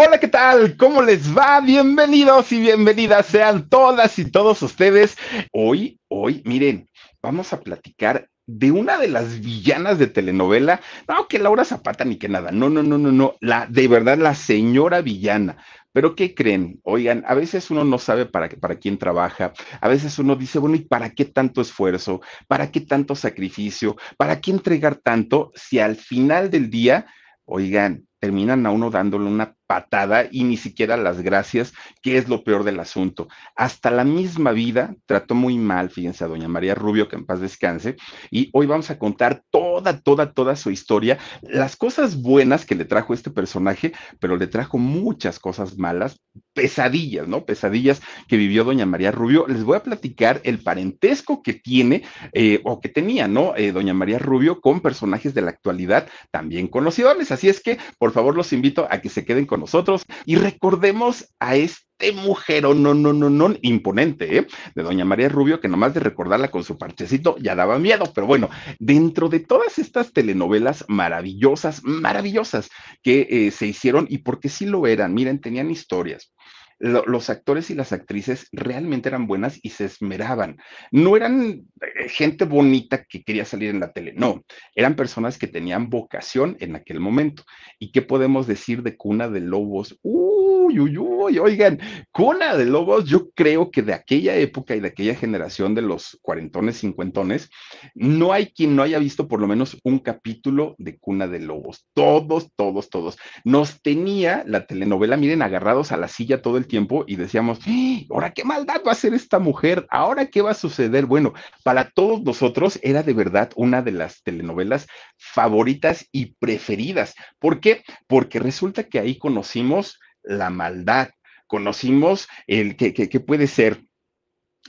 Hola, ¿qué tal? ¿Cómo les va? Bienvenidos y bienvenidas sean todas y todos ustedes. Hoy, hoy, miren, vamos a platicar de una de las villanas de telenovela, no que Laura Zapata ni que nada, no, no, no, no, no, la de verdad la señora villana. Pero ¿qué creen? Oigan, a veces uno no sabe para, para quién trabaja, a veces uno dice, bueno, ¿y para qué tanto esfuerzo? ¿Para qué tanto sacrificio? ¿Para qué entregar tanto si al final del día, oigan, terminan a uno dándole una patada y ni siquiera las gracias, que es lo peor del asunto. Hasta la misma vida trató muy mal, fíjense, a doña María Rubio, que en paz descanse, y hoy vamos a contar toda, toda, toda su historia, las cosas buenas que le trajo este personaje, pero le trajo muchas cosas malas, pesadillas, ¿no? Pesadillas que vivió doña María Rubio. Les voy a platicar el parentesco que tiene eh, o que tenía, ¿no? Eh, doña María Rubio con personajes de la actualidad también conocidos. Así es que, por favor, los invito a que se queden con nosotros y recordemos a este mujer, no, no, no, no, imponente, ¿eh? de doña María Rubio, que nomás de recordarla con su parchecito ya daba miedo, pero bueno, dentro de todas estas telenovelas maravillosas, maravillosas que eh, se hicieron y porque sí lo eran, miren, tenían historias los actores y las actrices realmente eran buenas y se esmeraban. No eran eh, gente bonita que quería salir en la tele, no, eran personas que tenían vocación en aquel momento. ¿Y qué podemos decir de Cuna de Lobos? Uy, uy, uy, oigan, Cuna de Lobos, yo creo que de aquella época y de aquella generación de los cuarentones, cincuentones, no hay quien no haya visto por lo menos un capítulo de Cuna de Lobos. Todos, todos, todos. Nos tenía la telenovela, miren, agarrados a la silla todo el tiempo y decíamos, ¡Ah! ahora qué maldad va a hacer esta mujer, ahora qué va a suceder. Bueno, para todos nosotros era de verdad una de las telenovelas favoritas y preferidas. ¿Por qué? Porque resulta que ahí conocimos la maldad, conocimos el que, que puede ser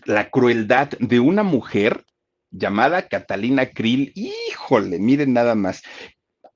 la crueldad de una mujer llamada Catalina Krill. Híjole, miren nada más.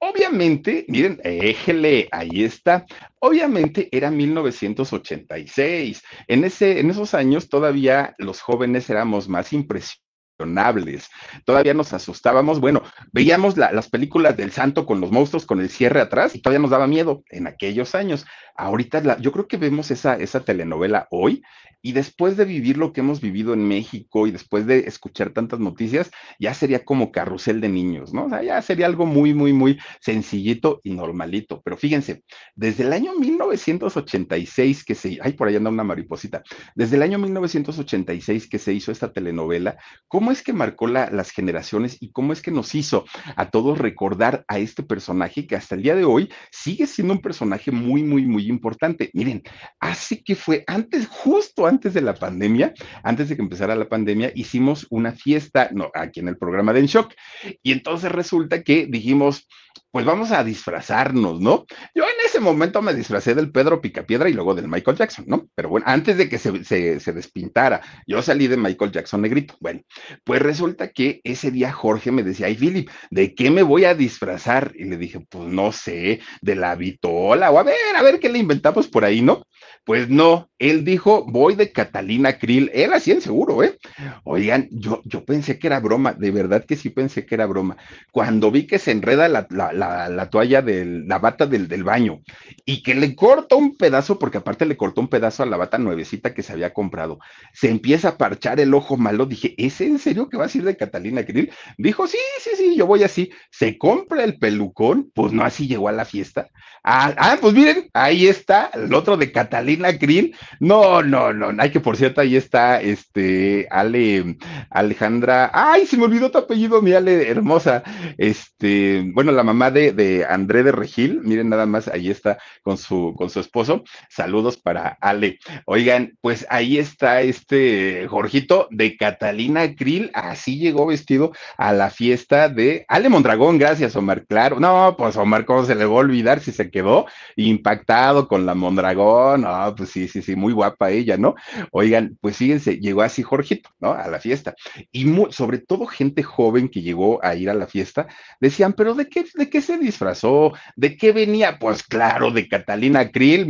Obviamente, miren, éjele, ahí está. Obviamente era 1986. En, ese, en esos años todavía los jóvenes éramos más impresionables. Todavía nos asustábamos. Bueno, veíamos las películas del santo con los monstruos con el cierre atrás y todavía nos daba miedo en aquellos años. Ahorita yo creo que vemos esa, esa telenovela hoy y después de vivir lo que hemos vivido en México y después de escuchar tantas noticias, ya sería como carrusel de niños, ¿no? O sea, ya sería algo muy, muy, muy sencillito y normalito. Pero fíjense, desde el año 1986 que se, ay, por ahí anda una mariposita, desde el año 1986 que se hizo esta telenovela, ¿cómo es que marcó las generaciones y cómo es que nos hizo a todos recordar a este personaje que hasta el día de hoy sigue siendo un personaje muy, muy, muy importante? Miren, hace que fue antes, justo antes de la pandemia, antes de que empezara la pandemia, hicimos una fiesta, no, aquí en el programa de En Shock. Y entonces resulta que dijimos, pues vamos a disfrazarnos, ¿no? Yo en ese momento me disfracé del Pedro Picapiedra y luego del Michael Jackson, ¿no? Pero bueno, antes de que se, se, despintara, yo salí de Michael Jackson negrito. Bueno, pues resulta que ese día Jorge me decía, ay, Philip, ¿de qué me voy a disfrazar? Y le dije, pues no sé, de la vitola, o a ver, a ver qué le inventamos por ahí, ¿no? Pues no, él dijo, voy de Catalina Krill, él así en seguro, ¿eh? Oigan, yo, yo pensé que era broma, de verdad que sí pensé que era broma. Cuando vi que se enreda la, la, toalla de la bata del, del, baño y que le corta un pedazo, porque aparte le cortó un pedazo a la bata nuevecita que se había comprado, se empieza a parchar el ojo malo, dije, ¿es en serio que vas a ir de Catalina Krill? Dijo, sí, sí, sí, yo voy así. Se compra el pelucón, pues no así llegó a la fiesta. Ah, ah pues miren, ahí está el otro de Catalina Krill no, no, no, hay que por cierto, ahí está este Ale, Alejandra, ay, se me olvidó tu apellido, mi Ale, hermosa. Este, bueno, la mamá de, de André de Regil, miren nada más, ahí está con su, con su esposo. Saludos para Ale. Oigan, pues ahí está este Jorgito de Catalina Krill, así llegó vestido a la fiesta de Ale Mondragón, gracias, Omar, claro. No, pues Omar, ¿cómo se le va a olvidar si se quedó impactado con la Mondragón? No, pues sí, sí, sí, muy guapa ella, ¿no? Oigan, pues fíjense, llegó así Jorgito, ¿no? A la fiesta. Y sobre todo gente joven que llegó a ir a la fiesta, decían, pero ¿de qué, de qué se disfrazó? ¿De qué venía? Pues claro, de Catalina Krill,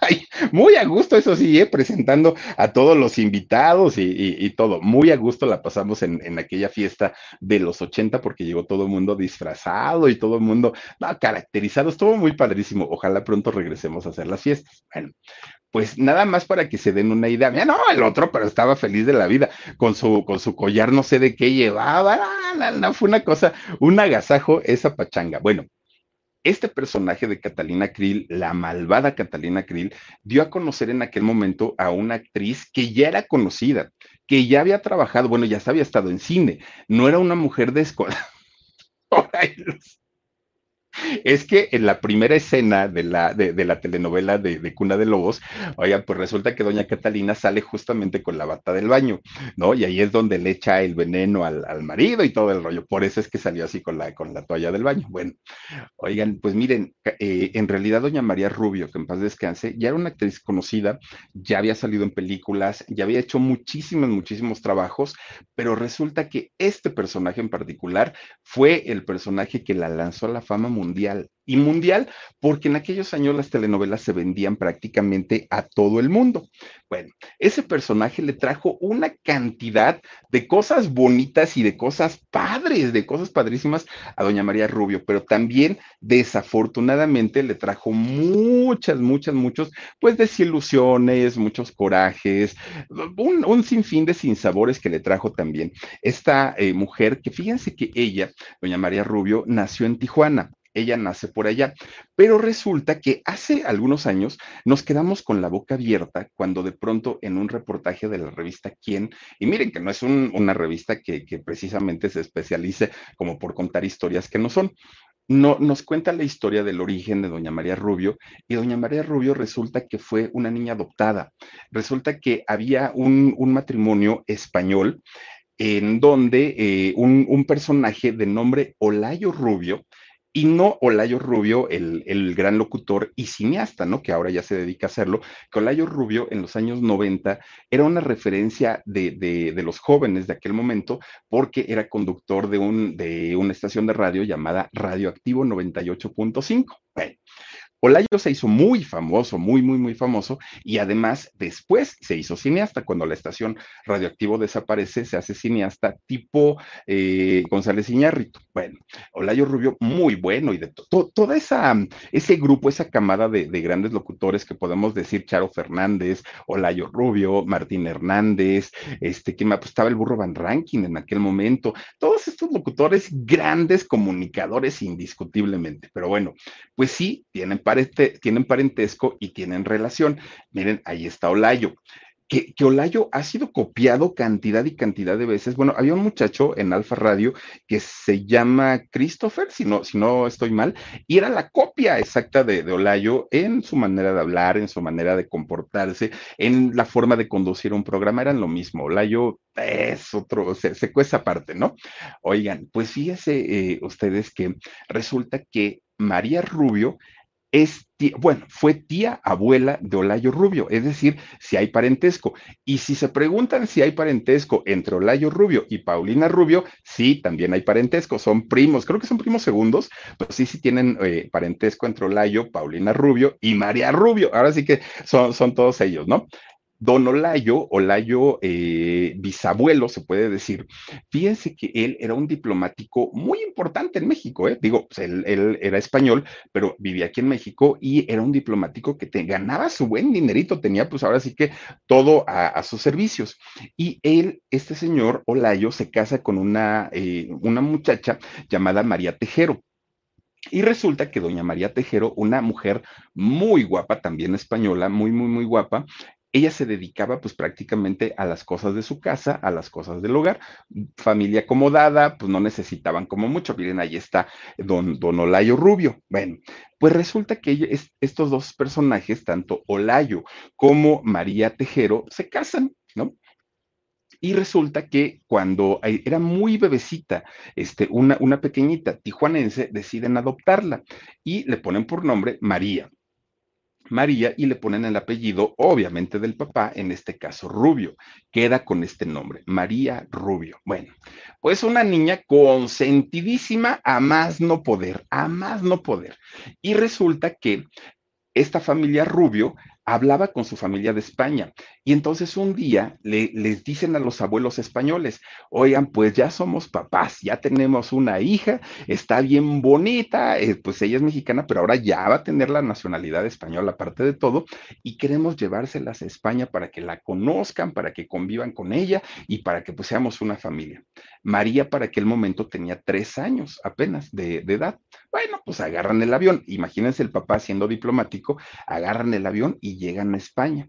muy a gusto, eso sí, ¿eh? presentando a todos los invitados y, todo. Muy a gusto la pasamos en, aquella fiesta de los 80 porque llegó todo el mundo disfrazado y todo el mundo no, caracterizado. Estuvo muy padrísimo. Ojalá pronto regresemos a hacer las fiestas. Bueno, pues nada más para que se den una idea. Mira, no, el otro, pero estaba feliz de la vida, con su, con su collar, no sé de qué llevaba, no, no, fue una cosa, un agasajo esa pachanga. Bueno, este personaje de Catalina Krill, la malvada Catalina Krill, dio a conocer en aquel momento a una actriz que ya era conocida, que ya había trabajado, bueno, ya había estado en cine, no era una mujer de escuela. Es que en la primera escena de la, de, la telenovela de, Cuna de Lobos, oiga, pues resulta que doña Catalina sale justamente con la bata del baño, ¿no? Y ahí es donde le echa el veneno al, marido y todo el rollo. Por eso es que salió así con la, con la toalla del baño. Bueno, oigan, pues miren, eh, en realidad doña María Rubio, que en paz descanse, ya era una actriz conocida, ya había salido en películas, ya había hecho muchísimos, muchísimos trabajos, pero resulta que este personaje en particular fue el personaje que la lanzó a la fama mundial. Y mundial porque en aquellos años las telenovelas se vendían prácticamente a todo el mundo. Bueno, ese personaje le trajo una cantidad de cosas bonitas y de cosas padres, de cosas padrísimas a doña María Rubio, pero también desafortunadamente le trajo muchas, muchas, muchos, pues desilusiones, muchos corajes, un, sinfín de sinsabores que le trajo también esta eh, mujer que fíjense que ella, doña María Rubio, nació en Tijuana ella nace por allá. Pero resulta que hace algunos años nos quedamos con la boca abierta cuando de pronto en un reportaje de la revista Quién, y miren que no es una revista que, precisamente se especialice como por contar historias que no son, no, nos cuenta la historia del origen de Doña María Rubio y Doña María Rubio resulta que fue una niña adoptada. Resulta que había un, matrimonio español en donde eh, un, un, personaje de nombre Olayo Rubio y no Olayo Rubio, el, gran locutor y cineasta, ¿no? Que ahora ya se dedica a hacerlo, que Olayo Rubio en los años 90 era una referencia de, de, los jóvenes de aquel momento porque era conductor de, un, de una estación de radio llamada Radioactivo 98.5. Bueno, Olayo se hizo muy famoso, muy, muy, muy famoso, y además después se hizo cineasta. Cuando la estación radioactivo desaparece, se hace cineasta tipo eh, González Iñárritu. Bueno, Olayo Rubio, muy bueno, y de todo esa, ese grupo, esa camada de, grandes locutores que podemos decir Charo Fernández, Olayo Rubio, Martín Hernández, este, que me apostaba el burro Van Ranking en aquel momento, todos estos locutores grandes comunicadores indiscutiblemente. Pero bueno, pues sí, tienen tienen parentesco y tienen relación. Miren, ahí está Olayo. Que, Olayo ha sido copiado cantidad y cantidad de veces. Bueno, había un muchacho en Alfa Radio que se llama Christopher, si no, si no estoy mal, y era la copia exacta de, de, Olayo en su manera de hablar, en su manera de comportarse, en la forma de conducir un programa, eran lo mismo. Olayo es otro, se, se cuesta aparte, ¿no? Oigan, pues fíjense eh, ustedes que resulta que María Rubio es bueno, fue tía abuela de Olayo Rubio, es decir, si hay parentesco. Y si se preguntan si hay parentesco entre Olayo Rubio y Paulina Rubio, sí, también hay parentesco, son primos, creo que son primos segundos, pero sí, sí tienen eh, parentesco entre Olayo, Paulina Rubio y María Rubio. Ahora sí que son, son todos ellos, ¿no? Don Olayo, Olayo eh, bisabuelo, se puede decir, fíjense que él era un diplomático muy importante en México, ¿eh? digo, pues, él, era español, pero vivía aquí en México y era un diplomático que te, ganaba su buen dinerito, tenía pues ahora sí que todo a, sus servicios. Y él, este señor Olayo, se casa con una, eh, una muchacha llamada María Tejero. Y resulta que doña María Tejero, una mujer muy guapa, también española, muy, muy, muy guapa, ella se dedicaba pues prácticamente a las cosas de su casa, a las cosas del hogar, familia acomodada, pues no necesitaban como mucho. Miren, ahí está don, don Olayo Rubio. Bueno, pues resulta que estos dos personajes, tanto Olayo como María Tejero, se casan, ¿no? Y resulta que cuando era muy bebecita, este, una, una pequeñita tijuanense, deciden adoptarla y le ponen por nombre María. María y le ponen el apellido, obviamente, del papá, en este caso Rubio. Queda con este nombre, María Rubio. Bueno, pues una niña consentidísima a más no poder, a más no poder. Y resulta que esta familia Rubio hablaba con su familia de España. Y entonces un día le, les dicen a los abuelos españoles, oigan, pues ya somos papás, ya tenemos una hija, está bien bonita, eh, pues ella es mexicana, pero ahora ya va a tener la nacionalidad española aparte de todo, y queremos llevárselas a España para que la conozcan, para que convivan con ella y para que pues seamos una familia. María para aquel momento tenía tres años apenas de, de edad. Bueno, pues agarran el avión, imagínense el papá siendo diplomático, agarran el avión y llegan a España.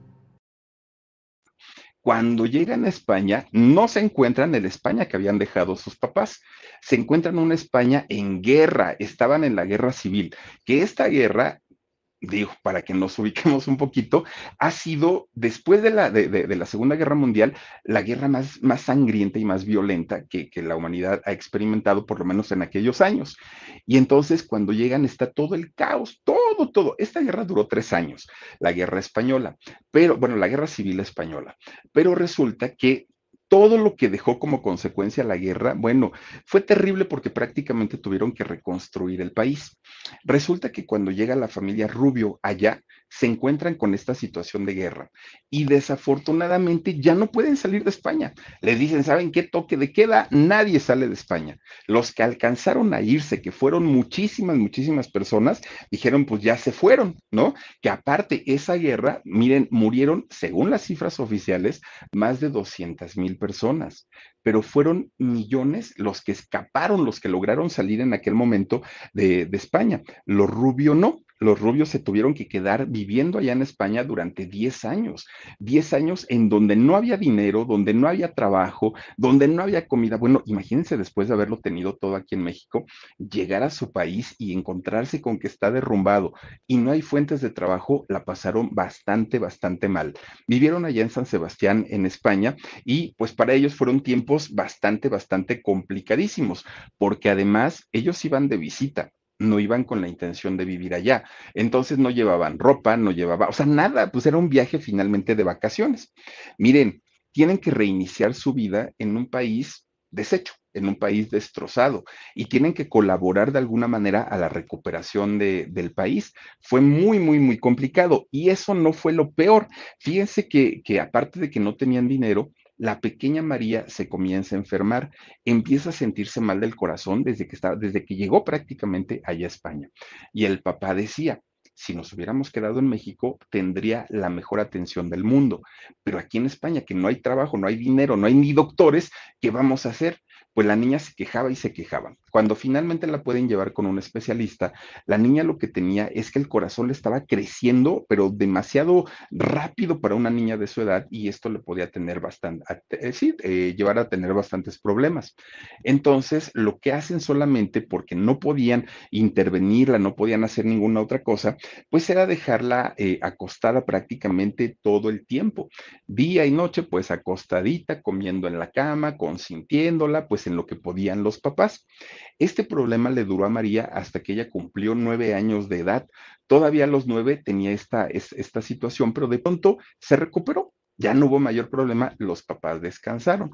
Cuando llegan a España, no se encuentran en España que habían dejado sus papás, se encuentran una España en guerra, estaban en la guerra civil, que esta guerra digo, para que nos ubiquemos un poquito, ha sido, después de la, de, la Segunda Guerra Mundial, la guerra más, más sangrienta y más violenta que, que, la humanidad ha experimentado, por lo menos en aquellos años. Y entonces, cuando llegan, está todo el caos, todo, todo. Esta guerra duró tres años, la guerra española, pero, bueno, la guerra civil española, pero resulta que todo lo que dejó como consecuencia la guerra, bueno, fue terrible porque prácticamente tuvieron que reconstruir el país. Resulta que cuando llega la familia Rubio allá, se encuentran con esta situación de guerra y desafortunadamente ya no pueden salir de España. Les dicen, ¿saben qué toque de queda? Nadie sale de España. Los que alcanzaron a irse, que fueron muchísimas, muchísimas personas, dijeron, pues ya se fueron, ¿no? Que aparte esa guerra, miren, murieron, según las cifras oficiales, más de 200 mil personas pero fueron millones los que escaparon, los que lograron salir en aquel momento de, España. Los Rubio no los rubios se tuvieron que quedar viviendo allá en España durante 10 años, 10 años en donde no había dinero, donde no había trabajo, donde no había comida. Bueno, imagínense después de haberlo tenido todo aquí en México, llegar a su país y encontrarse con que está derrumbado y no hay fuentes de trabajo, la pasaron bastante, bastante mal. Vivieron allá en San Sebastián, en España, y pues para ellos fueron tiempos bastante, bastante complicadísimos, porque además ellos iban de visita no iban con la intención de vivir allá. Entonces no llevaban ropa, no llevaba, o sea, nada, pues era un viaje finalmente de vacaciones. Miren, tienen que reiniciar su vida en un país deshecho, en un país destrozado, y tienen que colaborar de alguna manera a la recuperación de, del país. Fue muy, muy, muy complicado, y eso no fue lo peor. Fíjense que, que aparte de que no tenían dinero, la pequeña María se comienza a enfermar, empieza a sentirse mal del corazón desde que, estaba, desde que llegó prácticamente allá a España. Y el papá decía, si nos hubiéramos quedado en México, tendría la mejor atención del mundo. Pero aquí en España, que no hay trabajo, no hay dinero, no hay ni doctores, ¿qué vamos a hacer? Pues la niña se quejaba y se quejaba. Cuando finalmente la pueden llevar con un especialista, la niña lo que tenía es que el corazón le estaba creciendo, pero demasiado rápido para una niña de su edad y esto le podía tener bastante, eh, sí, eh, llevar a tener bastantes problemas. Entonces, lo que hacen solamente porque no podían intervenirla, no podían hacer ninguna otra cosa, pues era dejarla eh, acostada prácticamente todo el tiempo, día y noche, pues acostadita, comiendo en la cama, consintiéndola, pues en lo que podían los papás. Este problema le duró a María hasta que ella cumplió nueve años de edad. Todavía a los nueve tenía esta, esta situación, pero de pronto se recuperó. Ya no hubo mayor problema, los papás descansaron.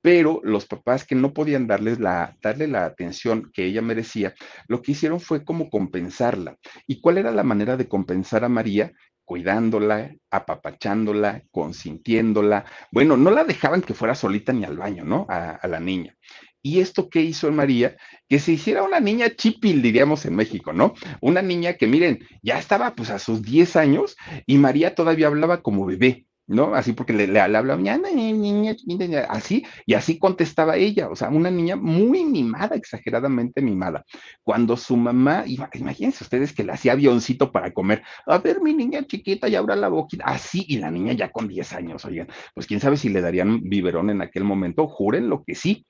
Pero los papás que no podían darles la, darle la atención que ella merecía, lo que hicieron fue como compensarla. ¿Y cuál era la manera de compensar a María? cuidándola, apapachándola, consintiéndola. Bueno, no la dejaban que fuera solita ni al baño, ¿no? A, la niña. ¿Y esto qué hizo María? Que se hiciera una niña chipil, diríamos en México, ¿no? Una niña que, miren, ya estaba pues a sus 10 años y María todavía hablaba como bebé. ¿no? Así porque le, le, hablaba, niña, así, y así contestaba ella, o sea, una niña muy mimada, exageradamente mimada. Cuando su mamá, imagínense ustedes que le hacía avioncito para comer, a ver, mi niña chiquita, y abra la boquita, así, y la niña ya con 10 años, oigan, pues quién sabe si le darían biberón en aquel momento, juren lo que sí.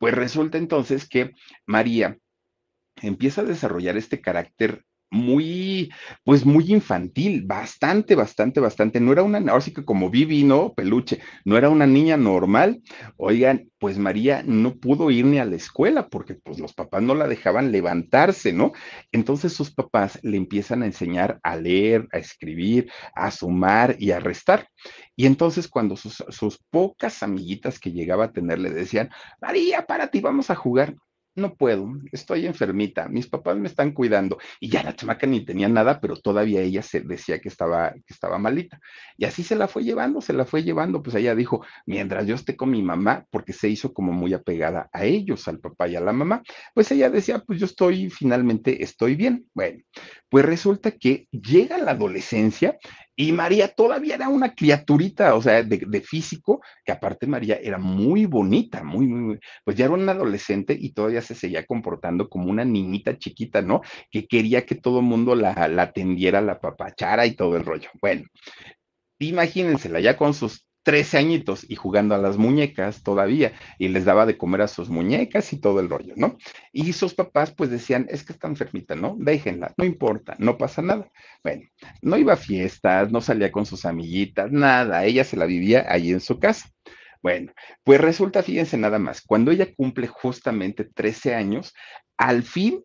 Pues resulta entonces que María empieza a desarrollar este carácter muy, pues muy infantil, bastante, bastante, bastante. No era una, ahora sí que como Vivi, ¿no? Peluche, no era una niña normal. Oigan, pues María no pudo ir ni a la escuela porque pues los papás no la dejaban levantarse, ¿no? Entonces sus papás le empiezan a enseñar a leer, a escribir, a sumar y a restar. Y entonces cuando sus, sus pocas amiguitas que llegaba a tener le decían, María, párate, vamos a jugar no puedo, estoy enfermita, mis papás me están cuidando. Y ya la chamaca ni tenía nada, pero todavía ella se decía que estaba, que estaba malita. Y así se la fue llevando, se la fue llevando. Pues ella dijo, mientras yo esté con mi mamá, porque se hizo como muy apegada a ellos, al papá y a la mamá, pues ella decía, pues yo estoy, finalmente estoy bien. Bueno, pues resulta que llega la adolescencia y María todavía era una criaturita, o sea, de, físico, que aparte María era muy bonita, muy, muy, pues ya era una adolescente y todavía se seguía comportando como una niñita chiquita, ¿no? Que quería que todo el mundo la, la atendiera, la papachara y todo el rollo. Bueno, imagínensela ya con sus 13 añitos y jugando a las muñecas todavía y les daba de comer a sus muñecas y todo el rollo, ¿no? Y sus papás pues decían, es que está enfermita, ¿no? Déjenla, no importa, no pasa nada. Bueno, no iba a fiestas, no salía con sus amiguitas, nada, ella se la vivía ahí en su casa. Bueno, pues resulta, fíjense nada más, cuando ella cumple justamente 13 años, al fin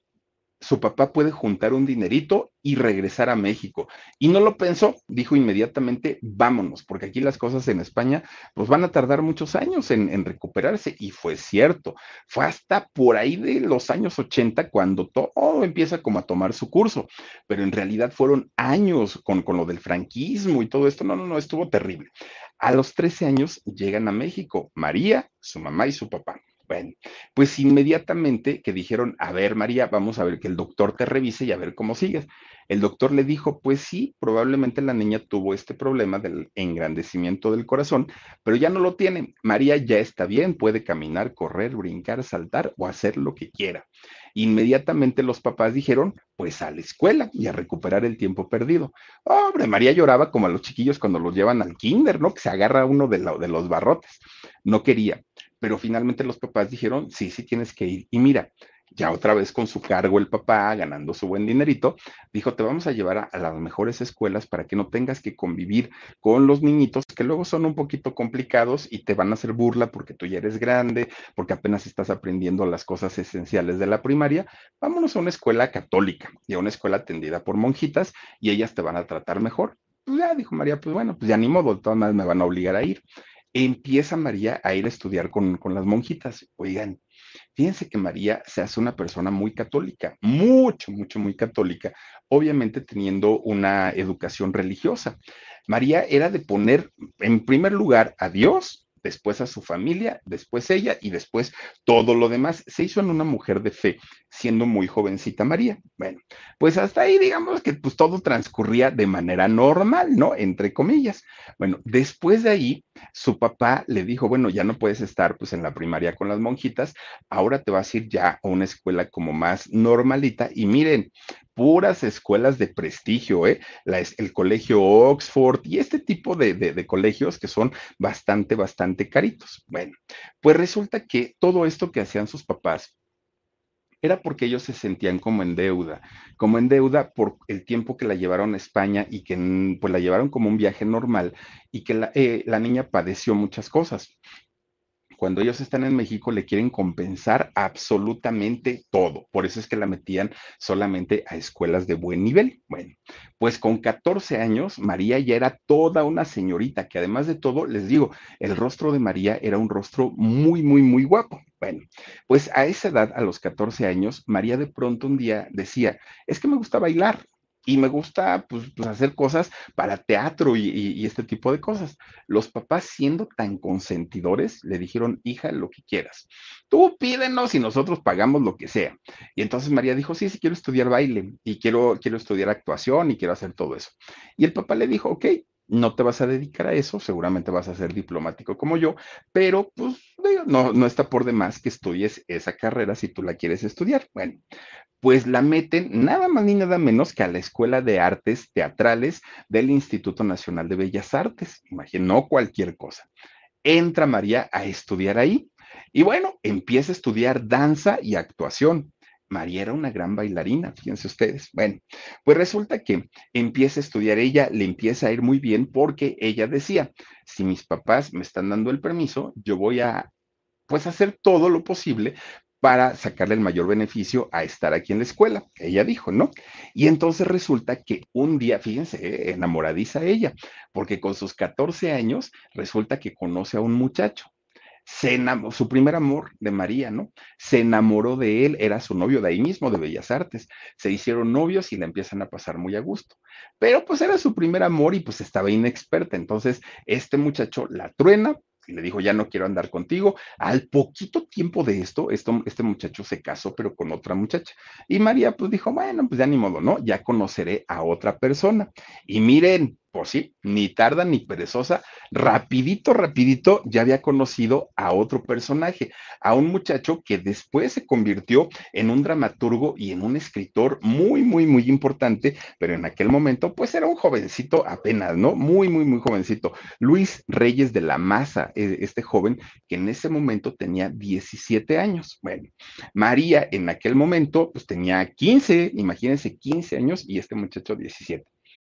su papá puede juntar un dinerito y regresar a México. Y no lo pensó, dijo inmediatamente, vámonos, porque aquí las cosas en España pues van a tardar muchos años en, recuperarse. Y fue cierto, fue hasta por ahí de los años 80 cuando todo empieza como a tomar su curso, pero en realidad fueron años con, con lo del franquismo y todo esto. No, no, no, estuvo terrible. A los 13 años llegan a México, María, su mamá y su papá. Bueno, pues inmediatamente que dijeron, a ver, María, vamos a ver que el doctor te revise y a ver cómo sigues. El doctor le dijo, pues sí, probablemente la niña tuvo este problema del engrandecimiento del corazón, pero ya no lo tiene. María ya está bien, puede caminar, correr, brincar, saltar o hacer lo que quiera. Inmediatamente los papás dijeron, pues a la escuela y a recuperar el tiempo perdido. Hombre, María lloraba como a los chiquillos cuando los llevan al kinder, ¿no? Que se agarra uno de, de los barrotes. No quería pero finalmente los papás dijeron, sí, sí tienes que ir. Y mira, ya otra vez con su cargo el papá, ganando su buen dinerito, dijo, te vamos a llevar a, las mejores escuelas para que no tengas que convivir con los niñitos que luego son un poquito complicados y te van a hacer burla porque tú ya eres grande, porque apenas estás aprendiendo las cosas esenciales de la primaria. Vámonos a una escuela católica y a una escuela atendida por monjitas y ellas te van a tratar mejor. Pues ya, dijo María, pues bueno, pues ya ni modo, todas me van a obligar a ir empieza María a ir a estudiar con, las monjitas. Oigan, fíjense que María se hace una persona muy católica, mucho, mucho, muy católica, obviamente teniendo una educación religiosa. María era de poner en primer lugar a Dios después a su familia, después ella y después todo lo demás. Se hizo en una mujer de fe, siendo muy jovencita María. Bueno, pues hasta ahí digamos que pues todo transcurría de manera normal, ¿no? Entre comillas. Bueno, después de ahí, su papá le dijo, bueno, ya no puedes estar pues en la primaria con las monjitas, ahora te vas a ir ya a una escuela como más normalita y miren, puras escuelas de prestigio, ¿eh? el colegio Oxford y este tipo de, colegios que son bastante, bastante caritos. Bueno, pues resulta que todo esto que hacían sus papás era porque ellos se sentían como en deuda, como en deuda por el tiempo que la llevaron a España y que pues la llevaron como un viaje normal y que la, eh, la niña padeció muchas cosas cuando ellos están en México le quieren compensar absolutamente todo. Por eso es que la metían solamente a escuelas de buen nivel. Bueno, pues con 14 años, María ya era toda una señorita, que además de todo, les digo, el rostro de María era un rostro muy, muy, muy guapo. Bueno, pues a esa edad, a los 14 años, María de pronto un día decía, es que me gusta bailar y me gusta pues, pues, hacer cosas para teatro y, este tipo de cosas. Los papás siendo tan consentidores le dijeron, hija, lo que quieras. Tú pídenos y nosotros pagamos lo que sea. Y entonces María dijo, sí, sí, quiero estudiar baile y quiero, quiero estudiar actuación y quiero hacer todo eso. Y el papá le dijo, ok, no te vas a dedicar a eso, seguramente vas a ser diplomático como yo, pero pues no, no está por demás que estudies esa carrera si tú la quieres estudiar. Bueno, pues la meten nada más ni nada menos que a la Escuela de Artes Teatrales del Instituto Nacional de Bellas Artes. Imagino cualquier cosa. Entra María a estudiar ahí y bueno, empieza a estudiar danza y actuación. María era una gran bailarina, fíjense ustedes. Bueno, pues resulta que empieza a estudiar ella, le empieza a ir muy bien porque ella decía, si mis papás me están dando el permiso, yo voy a pues hacer todo lo posible para sacarle el mayor beneficio a estar aquí en la escuela. Ella dijo, ¿no? Y entonces resulta que un día, fíjense, eh, enamoradiza ella, porque con sus 14 años resulta que conoce a un muchacho. Se su primer amor de María, ¿no? Se enamoró de él, era su novio de ahí mismo, de Bellas Artes. Se hicieron novios y la empiezan a pasar muy a gusto. Pero pues era su primer amor y pues estaba inexperta. Entonces, este muchacho la truena, y le dijo, ya no quiero andar contigo. Al poquito tiempo de esto, esto, este muchacho se casó, pero con otra muchacha. Y María pues dijo, bueno, pues ya ni modo, ¿no? Ya conoceré a otra persona. Y miren, pues sí, ni tarda ni perezosa, rapidito, rapidito ya había conocido a otro personaje, a un muchacho que después se convirtió en un dramaturgo y en un escritor muy, muy, muy importante, pero en aquel momento pues era un jovencito apenas, ¿no? Muy, muy, muy jovencito. Luis Reyes de la Maza, e, este joven que en ese momento tenía 17 años. Bueno, María en aquel momento pues tenía 15, imagínense 15 años y este muchacho 17.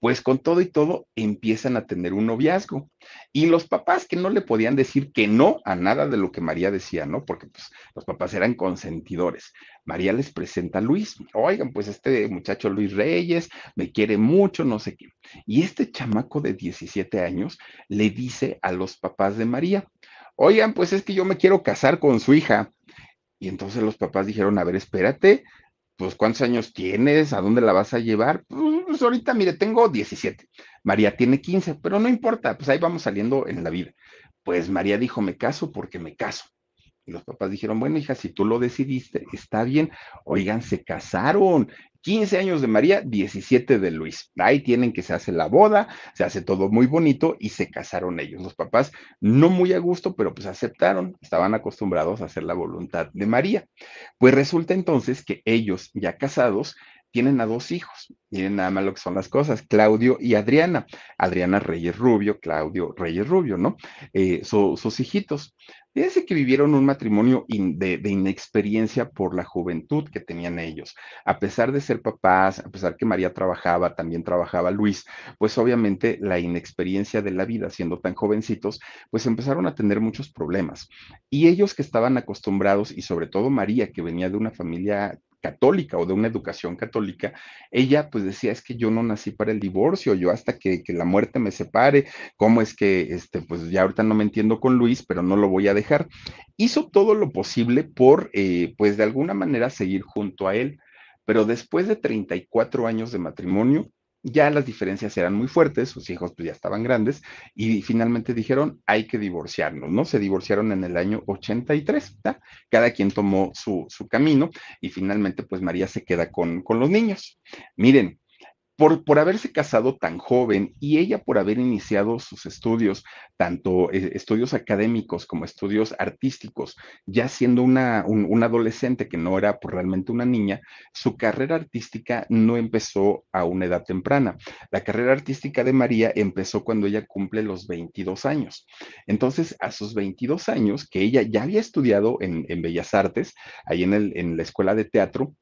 pues con todo y todo empiezan a tener un noviazgo. Y los papás que no le podían decir que no a nada de lo que María decía, ¿no? Porque pues, los papás eran consentidores. María les presenta a Luis. Oigan, pues este muchacho Luis Reyes me quiere mucho, no sé qué. Y este chamaco de 17 años le dice a los papás de María, oigan, pues es que yo me quiero casar con su hija. Y entonces los papás dijeron, a ver, espérate, pues ¿cuántos años tienes? ¿A dónde la vas a llevar? Pues ahorita, mire, tengo 17. María tiene 15, pero no importa, pues ahí vamos saliendo en la vida. Pues María dijo, me caso porque me caso. Y los papás dijeron, bueno, hija, si tú lo decidiste, está bien. Oigan, se casaron. 15 años de María, 17 de Luis. Ahí tienen que se hace la boda, se hace todo muy bonito y se casaron ellos. Los papás no muy a gusto, pero pues aceptaron, estaban acostumbrados a hacer la voluntad de María. Pues resulta entonces que ellos, ya casados, tienen a dos hijos. Miren nada más lo que son las cosas, Claudio y Adriana. Adriana Reyes Rubio, Claudio Reyes Rubio, ¿no? Eh, sus hijitos. Fíjense que vivieron un matrimonio de, inexperiencia por la juventud que tenían ellos. A pesar de ser papás, a pesar que María trabajaba, también trabajaba Luis, pues obviamente la inexperiencia de la vida, siendo tan jovencitos, pues empezaron a tener muchos problemas. Y ellos que estaban acostumbrados, y sobre todo María, que venía de una familia católica o de una educación católica, ella pues decía, es que yo no nací para el divorcio, yo hasta que, la muerte me separe, ¿cómo es que, este, pues ya ahorita no me entiendo con Luis, pero no lo voy a dejar? Hizo todo lo posible por, eh, pues de alguna manera seguir junto a él, pero después de 34 años de matrimonio, ya las diferencias eran muy fuertes, sus hijos pues ya estaban grandes y finalmente dijeron hay que divorciarnos, ¿no? Se divorciaron en el año 83, ¿tá? cada quien tomó su, su, camino y finalmente pues María se queda con, con los niños. Miren, por, haberse casado tan joven y ella por haber iniciado sus estudios, tanto eh, estudios académicos como estudios artísticos, ya siendo una, un, adolescente que no era por realmente una niña, su carrera artística no empezó a una edad temprana. La carrera artística de María empezó cuando ella cumple los 22 años. Entonces, a sus 22 años, que ella ya había estudiado en, Bellas Artes, ahí en, el, en la escuela de teatro,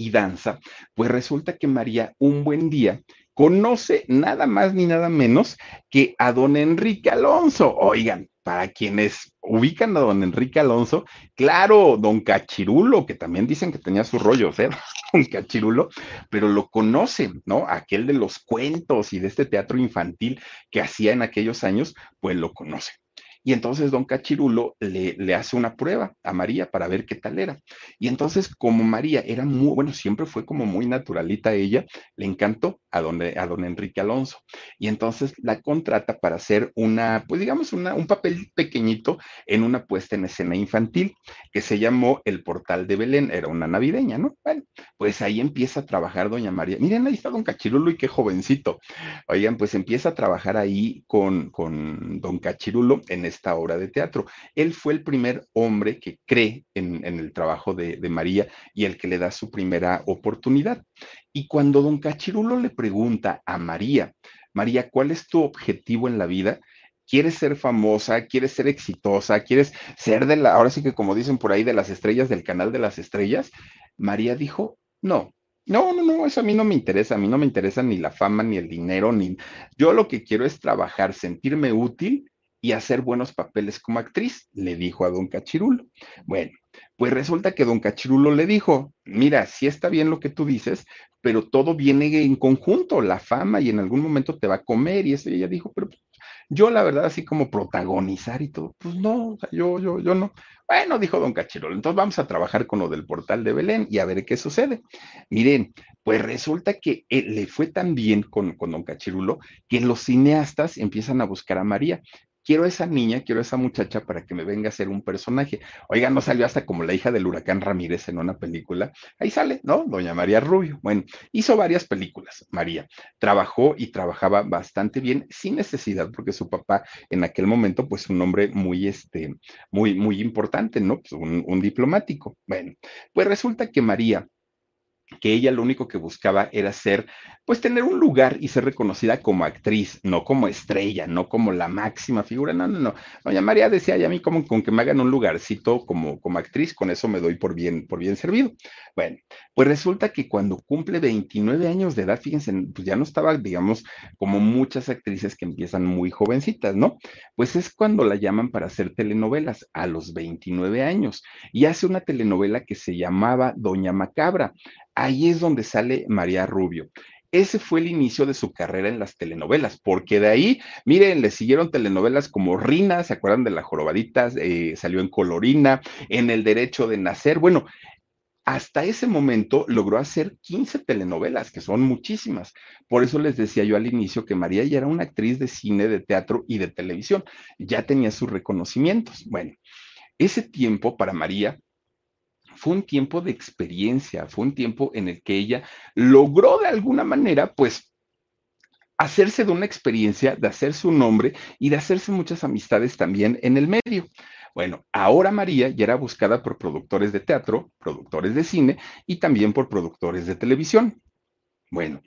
y danza, pues resulta que María un buen día conoce nada más ni nada menos que a don Enrique Alonso. Oigan, para quienes ubican a don Enrique Alonso, claro, don Cachirulo, que también dicen que tenía sus rollos, ¿eh? Don Cachirulo, pero lo conocen, ¿no? Aquel de los cuentos y de este teatro infantil que hacía en aquellos años, pues lo conocen. Y entonces don Cachirulo le, le, hace una prueba a María para ver qué tal era. Y entonces, como María era muy, bueno, siempre fue como muy naturalita ella, le encantó a don, a Enrique Alonso. Y entonces la contrata para hacer una, pues digamos, una, un papel pequeñito en una puesta en escena infantil que se llamó El Portal de Belén. Era una navideña, ¿no? Bueno, pues ahí empieza a trabajar doña María. Miren, ahí está don Cachirulo y qué jovencito. Oigan, pues empieza a trabajar ahí con, con don Cachirulo en esta obra de teatro. Él fue el primer hombre que cree en, el trabajo de, de, María y el que le da su primera oportunidad. Y cuando don Cachirulo le pregunta a María, María, ¿cuál es tu objetivo en la vida? ¿Quieres ser famosa? ¿Quieres ser exitosa? ¿Quieres ser de la, ahora sí que como dicen por ahí, de las estrellas del canal de las estrellas? María dijo, no, no, no, no, eso a mí no me interesa, a mí no me interesa ni la fama, ni el dinero, ni... Yo lo que quiero es trabajar, sentirme útil y hacer buenos papeles como actriz, le dijo a don Cachirulo. Bueno, pues resulta que don Cachirulo le dijo, mira, sí está bien lo que tú dices, pero todo viene en conjunto, la fama y en algún momento te va a comer y ella dijo, pero yo la verdad así como protagonizar y todo, pues no, yo, yo, yo no. Bueno, dijo don Cachirulo, entonces vamos a trabajar con lo del portal de Belén y a ver qué sucede. Miren, pues resulta que eh, le fue tan bien con, con don Cachirulo que los cineastas empiezan a buscar a María quiero esa niña, quiero esa muchacha para que me venga a ser un personaje. Oiga, no salió hasta como la hija del huracán Ramírez en una película. Ahí sale, ¿no? Doña María Rubio. Bueno, hizo varias películas, María. Trabajó y trabajaba bastante bien, sin necesidad, porque su papá en aquel momento, pues un hombre muy, este, muy, muy importante, ¿no? Pues un, un diplomático. Bueno, pues resulta que María que ella lo único que buscaba era ser, pues tener un lugar y ser reconocida como actriz, no como estrella, no como la máxima figura, no, no, no. Doña María decía, y a mí como con que me hagan un lugarcito como, como actriz, con eso me doy por bien, por bien servido. Bueno, pues resulta que cuando cumple 29 años de edad, fíjense, pues ya no estaba, digamos, como muchas actrices que empiezan muy jovencitas, ¿no? Pues es cuando la llaman para hacer telenovelas a los 29 años y hace una telenovela que se llamaba Doña Macabra ahí es donde sale María Rubio. Ese fue el inicio de su carrera en las telenovelas, porque de ahí, miren, le siguieron telenovelas como Rina, ¿se acuerdan de la jorobadita? Eh, salió en Colorina, en El Derecho de Nacer. Bueno, hasta ese momento logró hacer 15 telenovelas, que son muchísimas. Por eso les decía yo al inicio que María ya era una actriz de cine, de teatro y de televisión. Ya tenía sus reconocimientos. Bueno, ese tiempo para María fue un tiempo de experiencia, fue un tiempo en el que ella logró de alguna manera, pues, hacerse de una experiencia, de hacerse un nombre y de hacerse muchas amistades también en el medio. Bueno, ahora María ya era buscada por productores de teatro, productores de cine y también por productores de televisión. Bueno,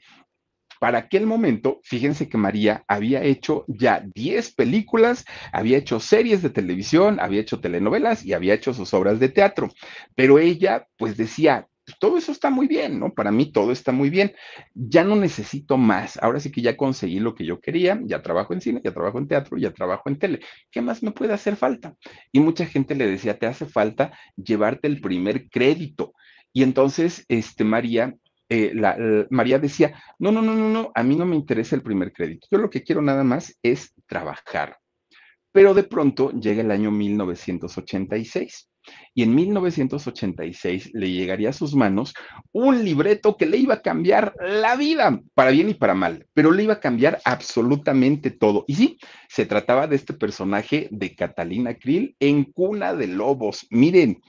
para aquel momento, fíjense que María había hecho ya 10 películas, había hecho series de televisión, había hecho telenovelas y había hecho sus obras de teatro, pero ella pues decía, todo eso está muy bien, ¿no? Para mí todo está muy bien. Ya no necesito más. Ahora sí que ya conseguí lo que yo quería, ya trabajo en cine, ya trabajo en teatro, ya trabajo en tele. ¿Qué más me puede hacer falta? Y mucha gente le decía, te hace falta llevarte el primer crédito. Y entonces, este, María, eh, María decía, no, no, no, no, no, a mí no me interesa el primer crédito. Yo lo que quiero nada más es trabajar. Pero de pronto llega el año 1986 y en 1986 le llegaría a sus manos un libreto que le iba a cambiar la vida, para bien y para mal, pero le iba a cambiar absolutamente todo. Y sí, se trataba de este personaje de Catalina Krill en Cuna de Lobos. Miren,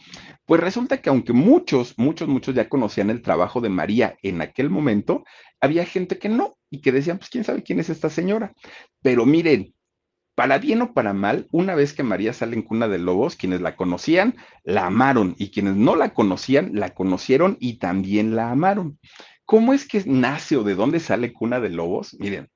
pues resulta que aunque muchos, muchos, muchos ya conocían el trabajo de María en aquel momento, había gente que no y que decían, pues quién sabe quién es esta señora. Pero miren, para bien o para mal, una vez que María sale en Cuna de Lobos, quienes la conocían, la amaron y quienes no la conocían, la conocieron y también la amaron. ¿Cómo es que nace o de dónde sale Cuna de Lobos? Miren,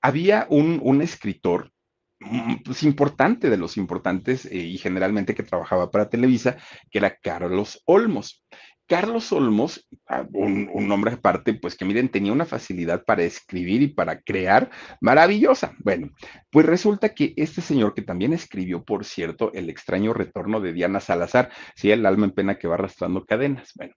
había un, escritor mm, pues, importante de los importantes eh, y generalmente que trabajaba para Televisa, que era Carlos Olmos. Carlos Olmos, ah, un, un, hombre aparte, pues que miren, tenía una facilidad para escribir y para crear maravillosa. Bueno, pues resulta que este señor, que también escribió, por cierto, El extraño retorno de Diana Salazar, sí, el alma en pena que va arrastrando cadenas. Bueno,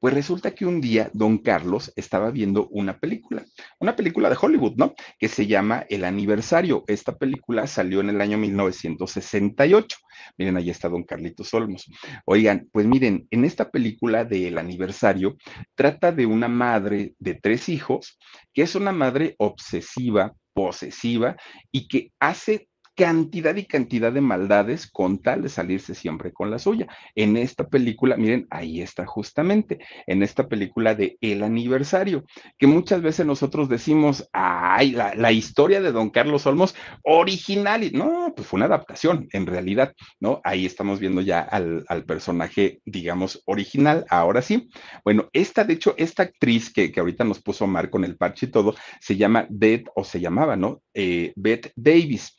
pues resulta que un día don Carlos estaba viendo una película, una película de Hollywood, ¿no? Que se llama El aniversario. Esta película salió en el año 1968. Miren, ahí está don Carlitos Olmos. Oigan, pues miren, en esta película del aniversario trata de una madre de tres hijos, que es una madre obsesiva, posesiva y que hace cantidad y cantidad de maldades con tal de salirse siempre con la suya. En esta película, miren, ahí está justamente, en esta película de El aniversario, que muchas veces nosotros decimos, ay, la, historia de Don Carlos Olmos original, y no, pues fue una adaptación, en realidad, ¿no? Ahí estamos viendo ya al, personaje, digamos, original, ahora sí. Bueno, esta, de hecho, esta actriz que, que ahorita nos puso Mar con el parche y todo, se llama Beth, o se llamaba, ¿no? Eh, Beth Davis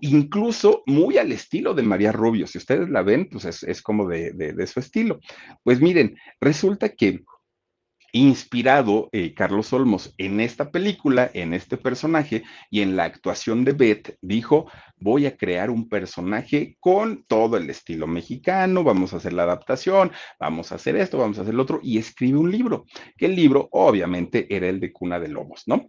incluso muy al estilo de María Rubio. Si ustedes la ven, pues es, como de, su estilo. Pues miren, resulta que inspirado eh, Carlos Olmos en esta película, en este personaje y en la actuación de Beth, dijo, voy a crear un personaje con todo el estilo mexicano, vamos a hacer la adaptación, vamos a hacer esto, vamos a hacer lo otro, y escribe un libro, que el libro obviamente era el de Cuna de Lobos, ¿no?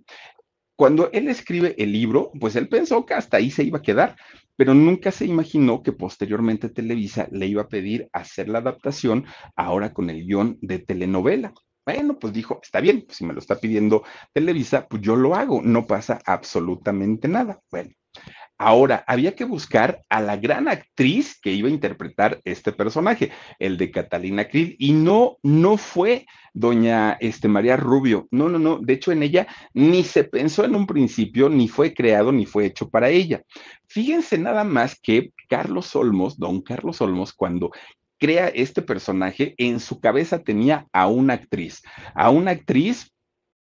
Cuando él escribe el libro, pues él pensó que hasta ahí se iba a quedar, pero nunca se imaginó que posteriormente Televisa le iba a pedir hacer la adaptación ahora con el guion de telenovela. Bueno, pues dijo, está bien, si me lo está pidiendo Televisa, pues yo lo hago, no pasa absolutamente nada. Bueno, Ahora, había que buscar a la gran actriz que iba a interpretar este personaje, el de Catalina Krill, y no, no fue doña este, María Rubio. No, no, no. De hecho, en ella ni se pensó en un principio, ni fue creado, ni fue hecho para ella. Fíjense nada más que Carlos Olmos, don Carlos Olmos, cuando crea este personaje, en su cabeza tenía a una actriz, a una actriz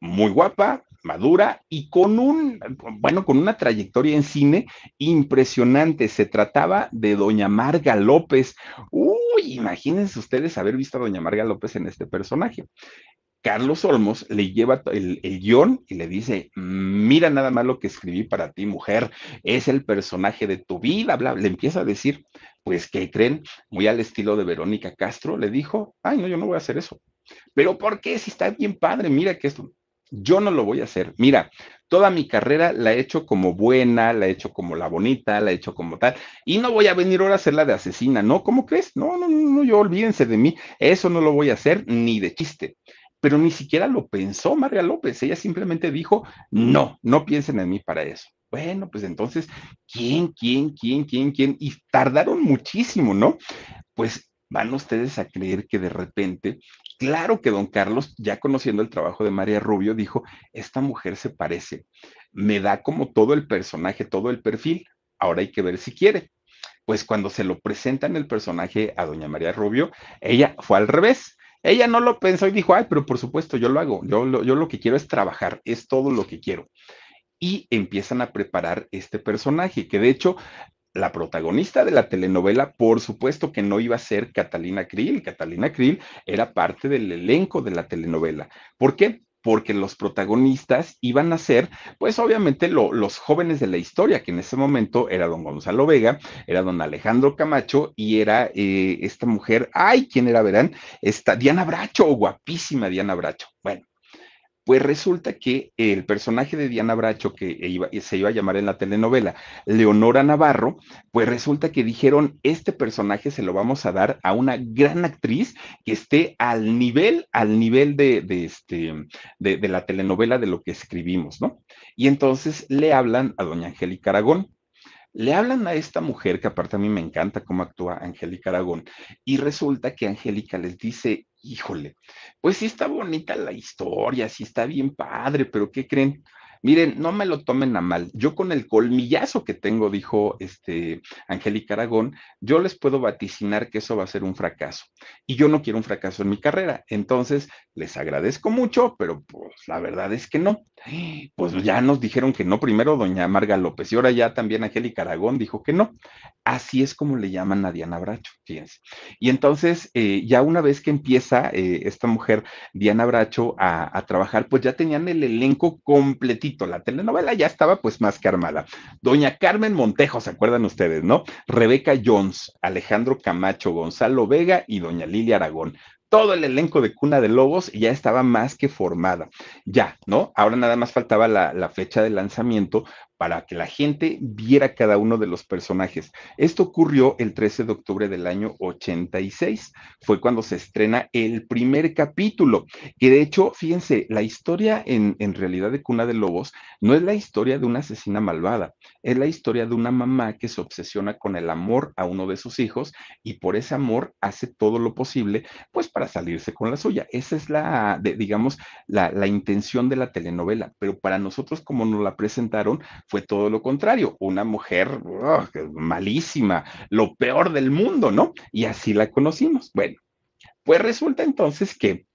muy guapa, madura y con un, bueno, con una trayectoria en cine impresionante. Se trataba de doña Marga López. Uy, imagínense ustedes haber visto a doña Marga López en este personaje. Carlos Olmos le lleva el, el, guion y le dice, mira nada más lo que escribí para ti, mujer, es el personaje de tu vida, bla, le empieza a decir, pues, ¿qué creen? Muy al estilo de Verónica Castro, le dijo, ay, no, yo no voy a hacer eso. Pero ¿por qué? Si está bien padre, mira que esto, yo no lo voy a hacer. Mira, toda mi carrera la he hecho como buena, la he hecho como la bonita, la he hecho como tal, y no voy a venir ahora a hacerla de asesina, ¿no? ¿Cómo crees? No, no, no, yo olvídense de mí, eso no lo voy a hacer ni de chiste. pero ni siquiera lo pensó María López, ella simplemente dijo, no, no piensen en mí para eso. Bueno, pues entonces, ¿quién, quién, quién, quién, quién? Y tardaron muchísimo, ¿no? Pues van ustedes a creer que de repente, claro que don Carlos, ya conociendo el trabajo de María Rubio, dijo, esta mujer se parece, me da como todo el personaje, todo el perfil, ahora hay que ver si quiere. Pues cuando se lo presentan el personaje a doña María Rubio, ella fue al revés. Ella no lo pensó y dijo, ay, pero por supuesto, yo lo hago, yo lo, yo lo que quiero es trabajar, es todo lo que quiero. Y empiezan a preparar este personaje, que de hecho la protagonista de la telenovela, por supuesto que no iba a ser Catalina Krill. Catalina Krill era parte del elenco de la telenovela. ¿Por qué? Porque los protagonistas iban a ser, pues obviamente los jóvenes de la historia, que en ese momento era don Gonzalo Vega, era don Alejandro Camacho y era eh, esta mujer, ay, ¿quién era, verán? Esta Diana Bracho, guapísima Diana Bracho. Bueno, pues resulta que el personaje de Diana Bracho, que se iba a llamar en la telenovela Leonora Navarro, pues resulta que dijeron, este personaje se lo vamos a dar a una gran actriz que esté al nivel, al nivel de, este, de, de la telenovela de lo que escribimos, ¿no? Y entonces le hablan a doña Angélica Aragón le hablan a esta mujer, que aparte a mí me encanta cómo actúa Angélica Aragón, y resulta que Angélica les dice, híjole, pues sí está bonita la historia, sí está bien padre, pero ¿qué creen? Miren, no me lo tomen a mal. Yo con el colmillazo que tengo, dijo este Angélica Aragón, yo les puedo vaticinar que eso va a ser un fracaso. Y yo no quiero un fracaso en mi carrera. Entonces, les agradezco mucho, pero pues la verdad es que no. Pues ya nos dijeron que no primero doña Marga López y ahora ya también Angélica Aragón dijo que no. Así es como le llaman a Diana Bracho, fíjense. Y entonces, eh, ya una vez que empieza eh, esta mujer, Diana Bracho, a, a trabajar, pues ya tenían el elenco completito la telenovela ya estaba pues más que armada. Doña Carmen Montejo, ¿se acuerdan ustedes, no? Rebeca Jones, Alejandro Camacho, Gonzalo Vega y doña Lilia Aragón todo el elenco de Cuna de Lobos ya estaba más que formada. Ya, ¿no? Ahora nada más faltaba la, la, fecha de lanzamiento para que la gente viera cada uno de los personajes. Esto ocurrió el 13 de octubre del año 86. Fue cuando se estrena el primer capítulo, que de hecho, fíjense, la historia en, en realidad de Cuna de Lobos no es la historia de una asesina malvada, es la historia de una mamá que se obsesiona con el amor a uno de sus hijos y por ese amor hace todo lo posible, pues para salirse con la suya. Esa es la, digamos, la, la intención de la telenovela, pero para nosotros como nos la presentaron, fue todo lo contrario, una mujer malísima, lo peor del mundo, ¿no? Y así la conocimos. Bueno, pues resulta entonces que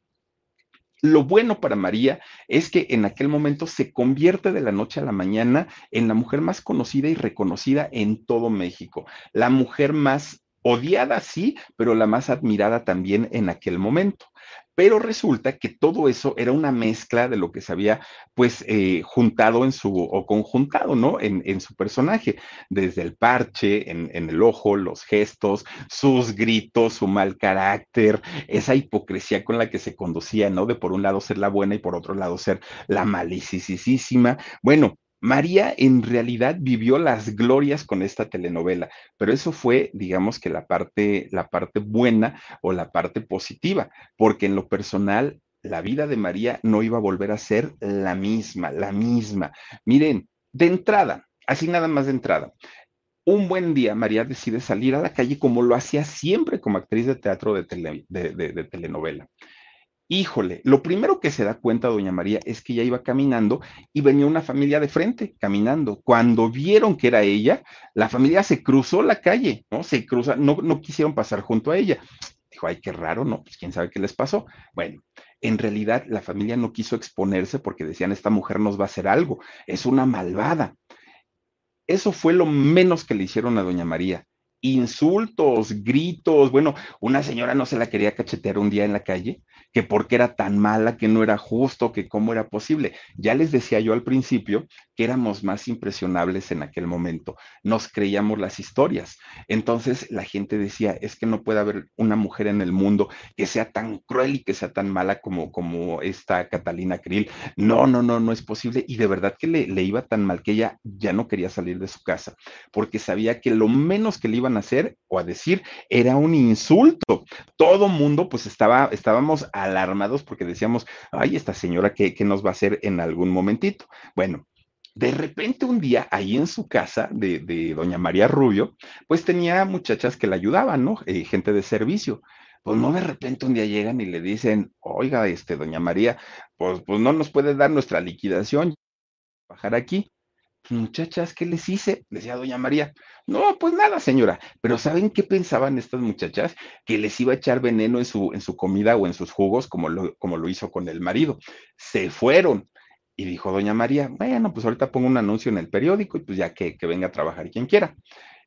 lo bueno para María es que en aquel momento se convierte de la noche a la mañana en la mujer más conocida y reconocida en todo México, la mujer más odiada, sí, pero la más admirada también en aquel momento. Pero resulta que todo eso era una mezcla de lo que se había pues eh, juntado en su, o conjuntado, ¿no? En, en su personaje, desde el parche, en, en, el ojo, los gestos, sus gritos, su mal carácter, esa hipocresía con la que se conducía, ¿no? De por un lado ser la buena y por otro lado ser la malicisísima. Bueno, María en realidad vivió las glorias con esta telenovela, pero eso fue, digamos que la parte, la parte buena o la parte positiva, porque en lo personal la vida de María no iba a volver a ser la misma, la misma. Miren, de entrada, así nada más de entrada, un buen día María decide salir a la calle como lo hacía siempre como actriz de teatro de, de telenovela. Híjole, lo primero que se da cuenta doña María es que ella iba caminando y venía una familia de frente caminando. Cuando vieron que era ella, la familia se cruzó la calle, ¿no? Se cruza, no, no quisieron pasar junto a ella. Dijo, ay, qué raro, ¿no? Pues quién sabe qué les pasó. Bueno, en realidad la familia no quiso exponerse porque decían, esta mujer nos va a hacer algo, es una malvada. Eso fue lo menos que le hicieron a doña María insultos, gritos. Bueno, una señora no se la quería cachetear un día en la calle, que porque era tan mala, que no era justo, que cómo era posible. Ya les decía yo al principio éramos más impresionables en aquel momento. Nos creíamos las historias. Entonces la gente decía, es que no puede haber una mujer en el mundo que sea tan cruel y que sea tan mala como, como esta Catalina Krill. No, no, no, no es posible. Y de verdad que le, le iba tan mal que ella ya no quería salir de su casa porque sabía que lo menos que le iban a hacer o a decir era un insulto. Todo mundo pues estaba, estábamos alarmados porque decíamos, ay, esta señora, ¿qué, qué nos va a hacer en algún momentito? Bueno, de repente un día, ahí en su casa de, de doña María Rubio, pues tenía muchachas que la ayudaban, ¿no? Eh, gente de servicio. Pues no de repente un día llegan y le dicen, oiga, este, doña María, pues, pues no nos puede dar nuestra liquidación, bajar aquí. Muchachas, ¿qué les hice? Decía doña María. No, pues nada, señora. Pero ¿saben qué pensaban estas muchachas? Que les iba a echar veneno en su, en su comida o en sus jugos, como lo, como lo hizo con el marido. Se fueron. Y dijo doña María, bueno, pues ahorita pongo un anuncio en el periódico y pues ya que, que venga a trabajar quien quiera.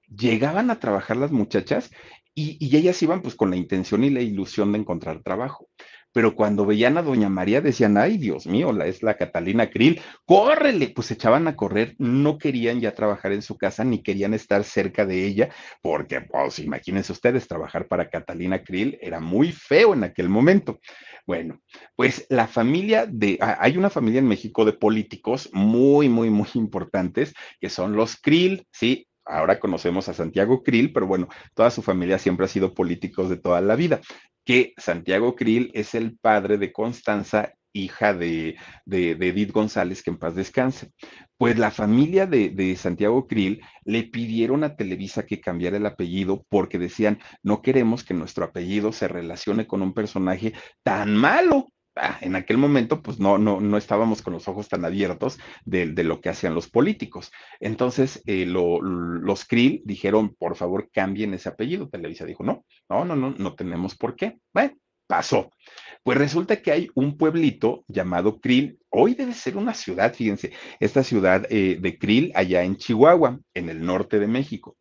Llegaban a trabajar las muchachas y, y, ellas iban pues con la intención y la ilusión de encontrar trabajo pero cuando veían a Doña María decían, ay, Dios mío, la, es la Catalina Krill, córrele, pues se echaban a correr, no querían ya trabajar en su casa ni querían estar cerca de ella, porque, pues, imagínense ustedes, trabajar para Catalina Krill era muy feo en aquel momento. Bueno, pues la familia de, hay una familia en México de políticos muy, muy, muy importantes, que son los Krill, ¿sí? ahora conocemos a Santiago Krill, pero bueno, toda su familia siempre ha sido políticos de toda la vida que Santiago Krill es el padre de Constanza, hija de, Edith González, que en paz descanse. Pues la familia de, de, Santiago Krill le pidieron a Televisa que cambiara el apellido porque decían, no queremos que nuestro apellido se relacione con un personaje tan malo. Ah, en aquel momento, pues no, no, no estábamos con los ojos tan abiertos de, lo que hacían los políticos. Entonces, eh, lo, los Krill dijeron, por favor, cambien ese apellido. Televisa dijo, no, no, no, no, no tenemos por qué. Bueno, pasó. Pues resulta que hay un pueblito llamado Krill, hoy debe ser una ciudad, fíjense, esta ciudad eh, de Krill allá en Chihuahua, en el norte de México.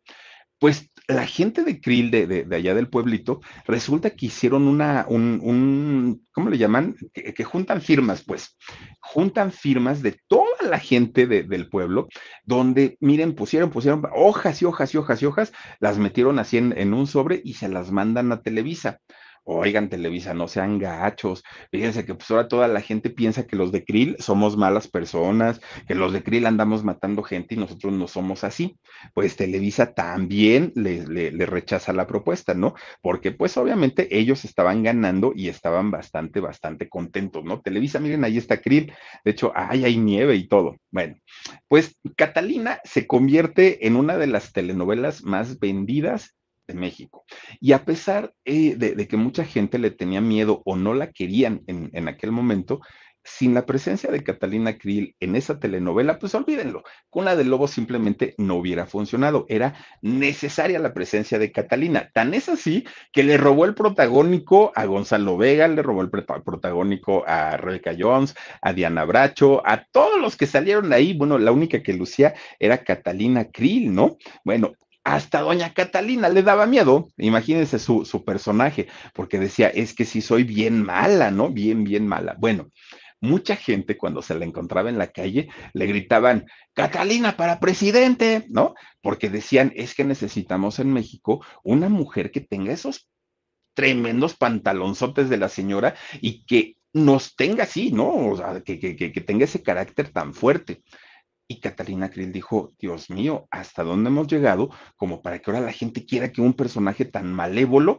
Pues la gente de Krill, de, de, allá del pueblito, resulta que hicieron una, un, un ¿cómo le llaman? Que, juntan firmas, pues, juntan firmas de toda la gente de, del pueblo, donde, miren, pusieron, pusieron hojas y hojas y hojas y hojas, las metieron así en, en un sobre y se las mandan a Televisa oigan Televisa, no sean gachos. Fíjense que pues ahora toda la gente piensa que los de Krill somos malas personas, que los de Krill andamos matando gente y nosotros no somos así. Pues Televisa también le, rechaza la propuesta, ¿no? Porque pues obviamente ellos estaban ganando y estaban bastante, bastante contentos, ¿no? Televisa, miren, ahí está Krill. De hecho, ay, hay nieve y todo. Bueno, pues Catalina se convierte en una de las telenovelas más vendidas de México. Y a pesar eh, de, que mucha gente le tenía miedo o no la querían en, en aquel momento, sin la presencia de Catalina Krill en esa telenovela, pues olvídenlo, con la de Lobo simplemente no hubiera funcionado. Era necesaria la presencia de Catalina. Tan es así que le robó el protagónico a Gonzalo Vega, le robó el protagónico a Rebecca Jones, a Diana Bracho, a todos los que salieron ahí. Bueno, la única que lucía era Catalina Krill, ¿no? Bueno, hasta doña Catalina le daba miedo, imagínense su, su, personaje, porque decía, es que sí soy bien mala, ¿no? Bien, bien mala. Bueno, mucha gente cuando se la encontraba en la calle le gritaban, Catalina para presidente, ¿no? Porque decían, es que necesitamos en México una mujer que tenga esos tremendos pantalonzotes de la señora y que nos tenga así, ¿no? O sea, que, que, que tenga ese carácter tan fuerte. Y Catalina Krill dijo, Dios mío, ¿hasta dónde hemos llegado como para que ahora la gente quiera que un personaje tan malévolo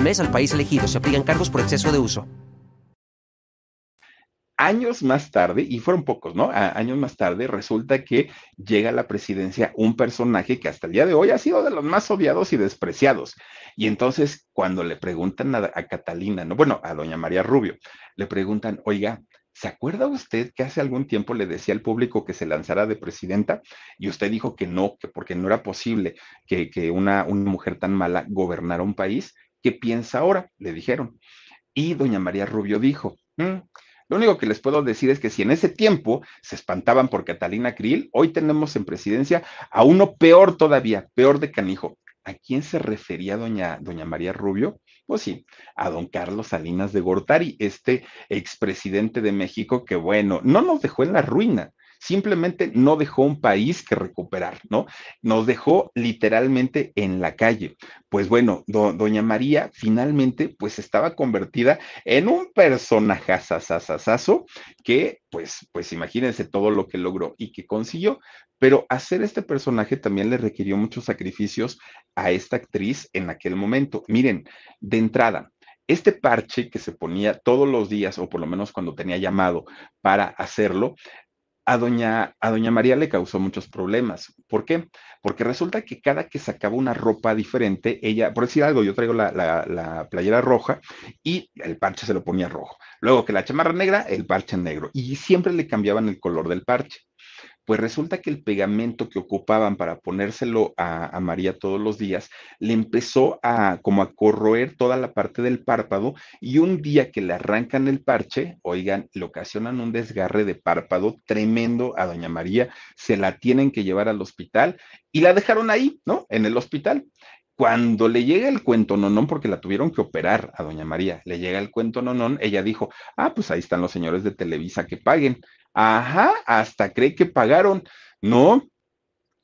mes al país elegido. Se aplican cargos por exceso de uso. Años más tarde, y fueron pocos, ¿no? Años más tarde resulta que llega a la presidencia un personaje que hasta el día de hoy ha sido de los más odiados y despreciados. Y entonces cuando le preguntan a, a Catalina, no, bueno, a doña María Rubio, le preguntan, oiga, ¿Se acuerda usted que hace algún tiempo le decía al público que se lanzara de presidenta y usted dijo que no, que porque no era posible que, una, una mujer tan mala gobernara un país? ¿Qué piensa ahora? Le dijeron. Y doña María Rubio dijo, mm, lo único que les puedo decir es que si en ese tiempo se espantaban por Catalina Krill, hoy tenemos en presidencia a uno peor todavía, peor de canijo. ¿A quién se refería doña, doña María Rubio? Pues sí, a don Carlos Salinas de Gortari, este expresidente de México que, bueno, no nos dejó en la ruina, simplemente no dejó un país que recuperar, ¿no? Nos dejó literalmente en la calle. Pues bueno, doña María finalmente pues estaba convertida en un personaje sasasasazo que pues, pues imagínense todo lo que logró y que consiguió, pero hacer este personaje también le requirió muchos sacrificios a esta actriz en aquel momento. Miren, de entrada, este parche que se ponía todos los días, o por lo menos cuando tenía llamado para hacerlo, a doña, a doña María le causó muchos problemas. ¿Por qué? Porque resulta que cada que sacaba una ropa diferente, ella, por decir algo, yo traigo la, la, playera roja y el parche se lo ponía rojo. Luego que la chamarra negra, el parche negro. Y siempre le cambiaban el color del parche. Pues resulta que el pegamento que ocupaban para ponérselo a, María todos los días le empezó a como a corroer toda la parte del párpado y un día que le arrancan el parche, oigan, le ocasionan un desgarre de párpado tremendo a doña María, se la tienen que llevar al hospital y la dejaron ahí, ¿no? En el hospital. Cuando le llega el cuento nonón, porque la tuvieron que operar a doña María, le llega el cuento nonón, ella dijo, ah, pues ahí están los señores de Televisa que paguen. Ajá, hasta cree que pagaron. No,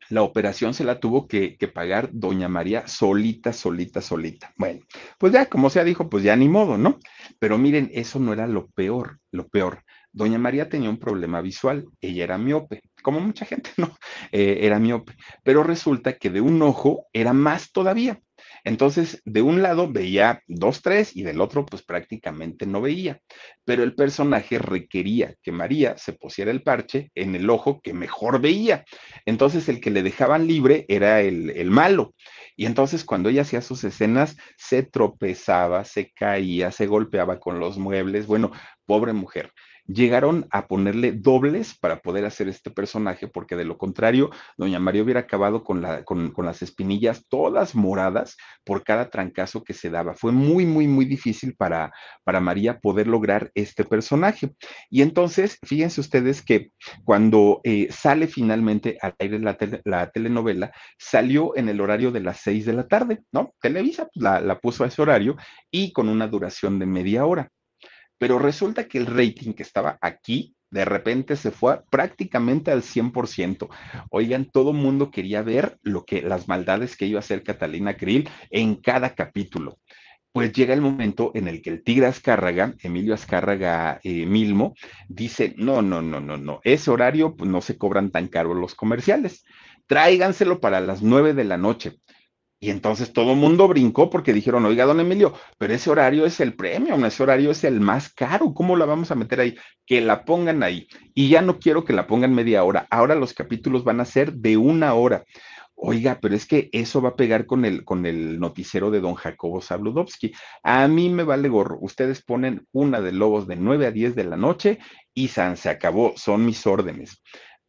la operación se la tuvo que, pagar doña María solita, solita, solita. Bueno, pues ya, como sea, dijo, pues ya ni modo, ¿no? Pero miren, eso no era lo peor, lo peor. Doña María tenía un problema visual, ella era miope, como mucha gente, ¿no? Eh, era miope, pero resulta que de un ojo era más todavía. Entonces, de un lado veía dos, tres y del otro, pues prácticamente no veía. Pero el personaje requería que María se pusiera el parche en el ojo que mejor veía. Entonces, el que le dejaban libre era el, el malo. Y entonces, cuando ella hacía sus escenas, se tropezaba, se caía, se golpeaba con los muebles. Bueno, pobre mujer llegaron a ponerle dobles para poder hacer este personaje, porque de lo contrario, doña María hubiera acabado con, la, con, las espinillas todas moradas por cada trancazo que se daba. Fue muy, muy, muy difícil para, María poder lograr este personaje. Y entonces, fíjense ustedes que cuando eh, sale finalmente al aire la, la, telenovela, salió en el horario de las seis de la tarde, ¿no? Televisa pues, la, la puso a ese horario y con una duración de media hora pero resulta que el rating que estaba aquí de repente se fue prácticamente al 100%. Oigan, todo mundo quería ver lo que las maldades que iba a hacer Catalina Krill en cada capítulo. Pues llega el momento en el que el tigre Azcárraga, Emilio Azcárraga eh, Milmo, dice, no, no, no, no, no, ese horario pues, no se cobran tan caros los comerciales, tráiganselo para las nueve de la noche. Y entonces todo el mundo brincó porque dijeron, oiga, don Emilio, pero ese horario es el premio, ese horario es el más caro, ¿cómo la vamos a meter ahí? Que la pongan ahí. Y ya no quiero que la pongan media hora, ahora los capítulos van a ser de una hora. Oiga, pero es que eso va a pegar con el, con el noticiero de don Jacobo Zabludovsky. A mí me vale gorro. Ustedes ponen una de lobos de 9 a 10 de la noche y San se acabó, son mis órdenes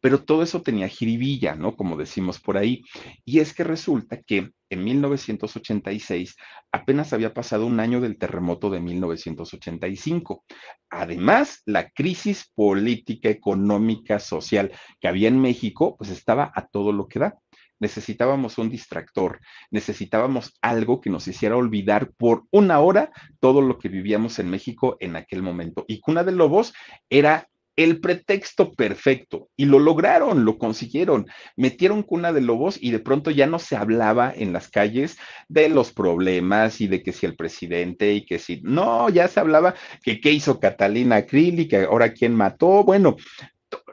pero todo eso tenía jiribilla, ¿no? Como decimos por ahí. Y es que resulta que en 1986 apenas había pasado un año del terremoto de 1985. Además, la crisis política, económica, social que había en México, pues estaba a todo lo que da. Necesitábamos un distractor, necesitábamos algo que nos hiciera olvidar por una hora todo lo que vivíamos en México en aquel momento. Y Cuna de Lobos era el pretexto perfecto y lo lograron, lo consiguieron. Metieron cuna de lobos y de pronto ya no se hablaba en las calles de los problemas y de que si el presidente y que si no, ya se hablaba que qué hizo Catalina Krill que ahora quién mató. Bueno,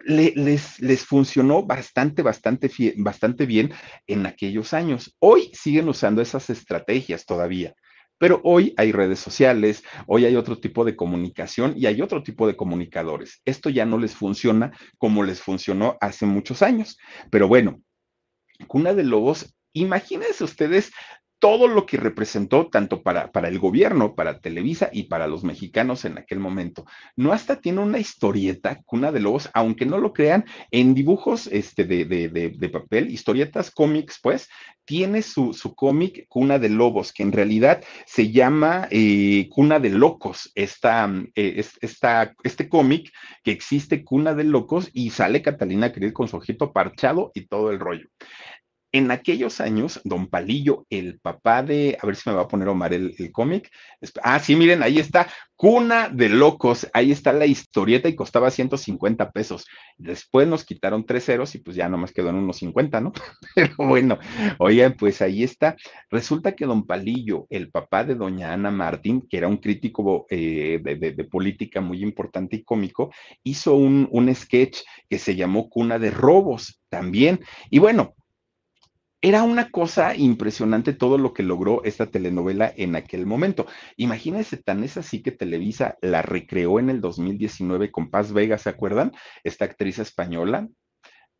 les, les, funcionó bastante, bastante, bastante bien en aquellos años. Hoy siguen usando esas estrategias todavía. Pero hoy hay redes sociales, hoy hay otro tipo de comunicación y hay otro tipo de comunicadores. Esto ya no les funciona como les funcionó hace muchos años. Pero bueno, Cuna de Lobos, imagínense ustedes todo lo que representó tanto para, para el gobierno, para Televisa y para los mexicanos en aquel momento. No hasta tiene una historieta, Cuna de Lobos, aunque no lo crean, en dibujos este, de, de, papel, historietas, cómics, pues, tiene su, su cómic Cuna de Lobos, que en realidad se llama eh, Cuna de Locos, esta, eh, esta, este cómic que existe Cuna de Locos y sale Catalina Krill con su ojito parchado y todo el rollo. En aquellos años, don Palillo, el papá de, a ver si me va a poner Omar el, cómic. Ah, sí, miren, ahí está, Cuna de Locos, ahí está la historieta y costaba 150 pesos. Después nos quitaron tres ceros y pues ya nomás quedó en unos 50, ¿no? Pero bueno, oigan, pues ahí está. Resulta que don Palillo, el papá de doña Ana Martín, que era un crítico eh, de, política muy importante y cómico, hizo un, un sketch que se llamó Cuna de Robos también. Y bueno, era una cosa impresionante todo lo que logró esta telenovela en aquel momento. Imagínense, tan es así que Televisa la recreó en el 2019 con Paz Vega, ¿se acuerdan? Esta actriz española.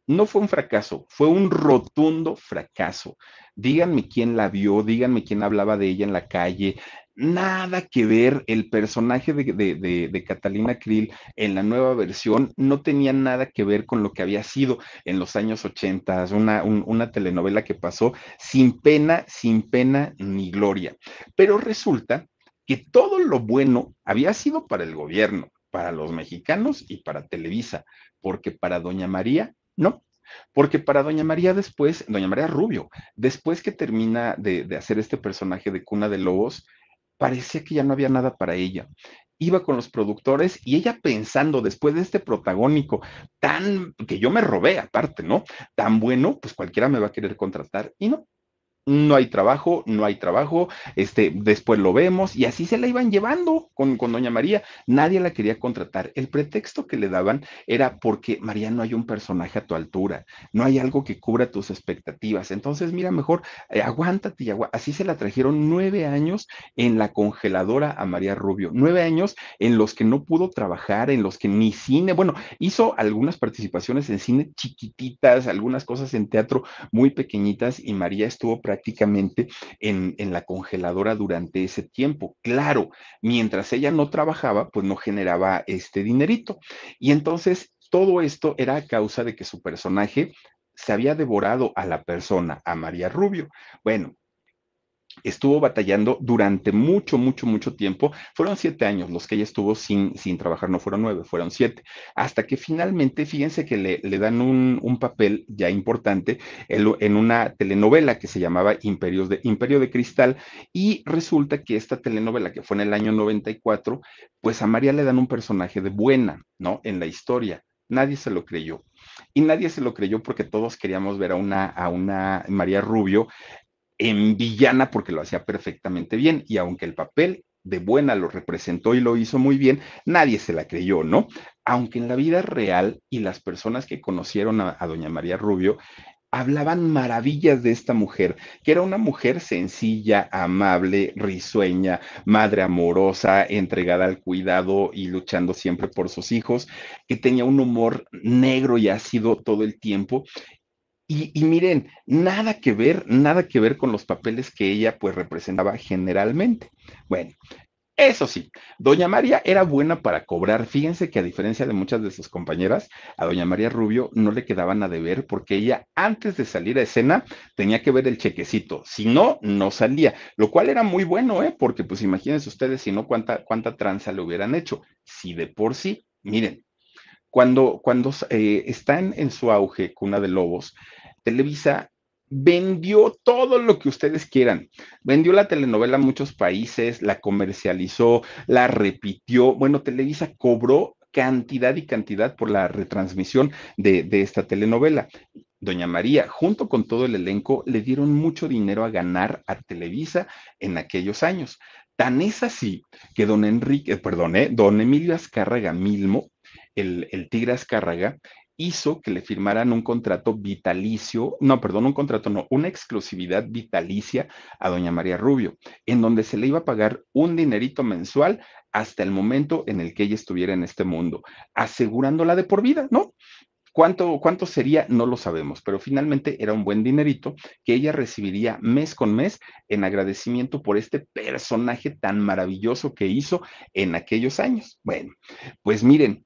No fue un fracaso, fue un rotundo fracaso. Díganme quién la vio, díganme quién hablaba de ella en la calle, nada que ver, el personaje de, Catalina Krill en la nueva versión no tenía nada que ver con lo que había sido en los años 80, una, una telenovela que pasó sin pena, sin pena ni gloria. Pero resulta que todo lo bueno había sido para el gobierno, para los mexicanos y para Televisa, porque para Doña María, no. Porque para Doña María después, Doña María Rubio, después que termina de, de hacer este personaje de Cuna de Lobos, parecía que ya no había nada para ella. Iba con los productores y ella pensando después de este protagónico tan que yo me robé aparte, ¿no? Tan bueno, pues cualquiera me va a querer contratar y no, no hay trabajo, no hay trabajo, este, después lo vemos, y así se la iban llevando con, con, doña María. Nadie la quería contratar. El pretexto que le daban era porque, María, no hay un personaje a tu altura, no hay algo que cubra tus expectativas. Entonces, mira, mejor eh, aguántate y Así se la trajeron nueve años en la congeladora a María Rubio, nueve años en los que no pudo trabajar, en los que ni cine, bueno, hizo algunas participaciones en cine chiquititas, algunas cosas en teatro muy pequeñitas, y María estuvo prácticamente en, la congeladora durante ese tiempo. Claro, mientras ella no trabajaba, pues no generaba este dinerito. Y entonces todo esto era a causa de que su personaje se había devorado a la persona, a María Rubio. Bueno, estuvo batallando durante mucho, mucho, mucho tiempo. Fueron siete años los que ella estuvo sin, sin trabajar, no fueron nueve, fueron siete. Hasta que finalmente, fíjense que le, le dan un, un, papel ya importante en, en, una telenovela que se llamaba Imperios de, Imperio de Cristal. Y resulta que esta telenovela, que fue en el año 94, pues a María le dan un personaje de buena, ¿no? En la historia. Nadie se lo creyó. Y nadie se lo creyó porque todos queríamos ver a una, a una María Rubio en villana porque lo hacía perfectamente bien y aunque el papel de buena lo representó y lo hizo muy bien, nadie se la creyó, ¿no? Aunque en la vida real y las personas que conocieron a, doña María Rubio hablaban maravillas de esta mujer, que era una mujer sencilla, amable, risueña, madre amorosa, entregada al cuidado y luchando siempre por sus hijos, que tenía un humor negro y ácido todo el tiempo y, miren, nada que ver, nada que ver con los papeles que ella pues representaba generalmente. Bueno, eso sí, doña María era buena para cobrar. Fíjense que a diferencia de muchas de sus compañeras, a doña María Rubio no le quedaban a deber porque ella antes de salir a escena tenía que ver el chequecito. Si no, no salía, lo cual era muy bueno, ¿eh? Porque pues imagínense ustedes si no cuánta, cuánta tranza le hubieran hecho. Si de por sí, miren, cuando, cuando eh, están en su auge Cuna de Lobos, Televisa vendió todo lo que ustedes quieran. Vendió la telenovela a muchos países, la comercializó, la repitió. Bueno, Televisa cobró cantidad y cantidad por la retransmisión de, esta telenovela. Doña María, junto con todo el elenco, le dieron mucho dinero a ganar a Televisa en aquellos años. Tan es así que don Enrique, perdón, eh, don Emilio Azcárraga Milmo, el, el Tigre Azcárraga, hizo que le firmaran un contrato vitalicio, no, perdón, un contrato, no, una exclusividad vitalicia a doña María Rubio, en donde se le iba a pagar un dinerito mensual hasta el momento en el que ella estuviera en este mundo, asegurándola de por vida, ¿no? ¿Cuánto, ¿Cuánto sería? No lo sabemos, pero finalmente era un buen dinerito que ella recibiría mes con mes en agradecimiento por este personaje tan maravilloso que hizo en aquellos años. Bueno, pues miren,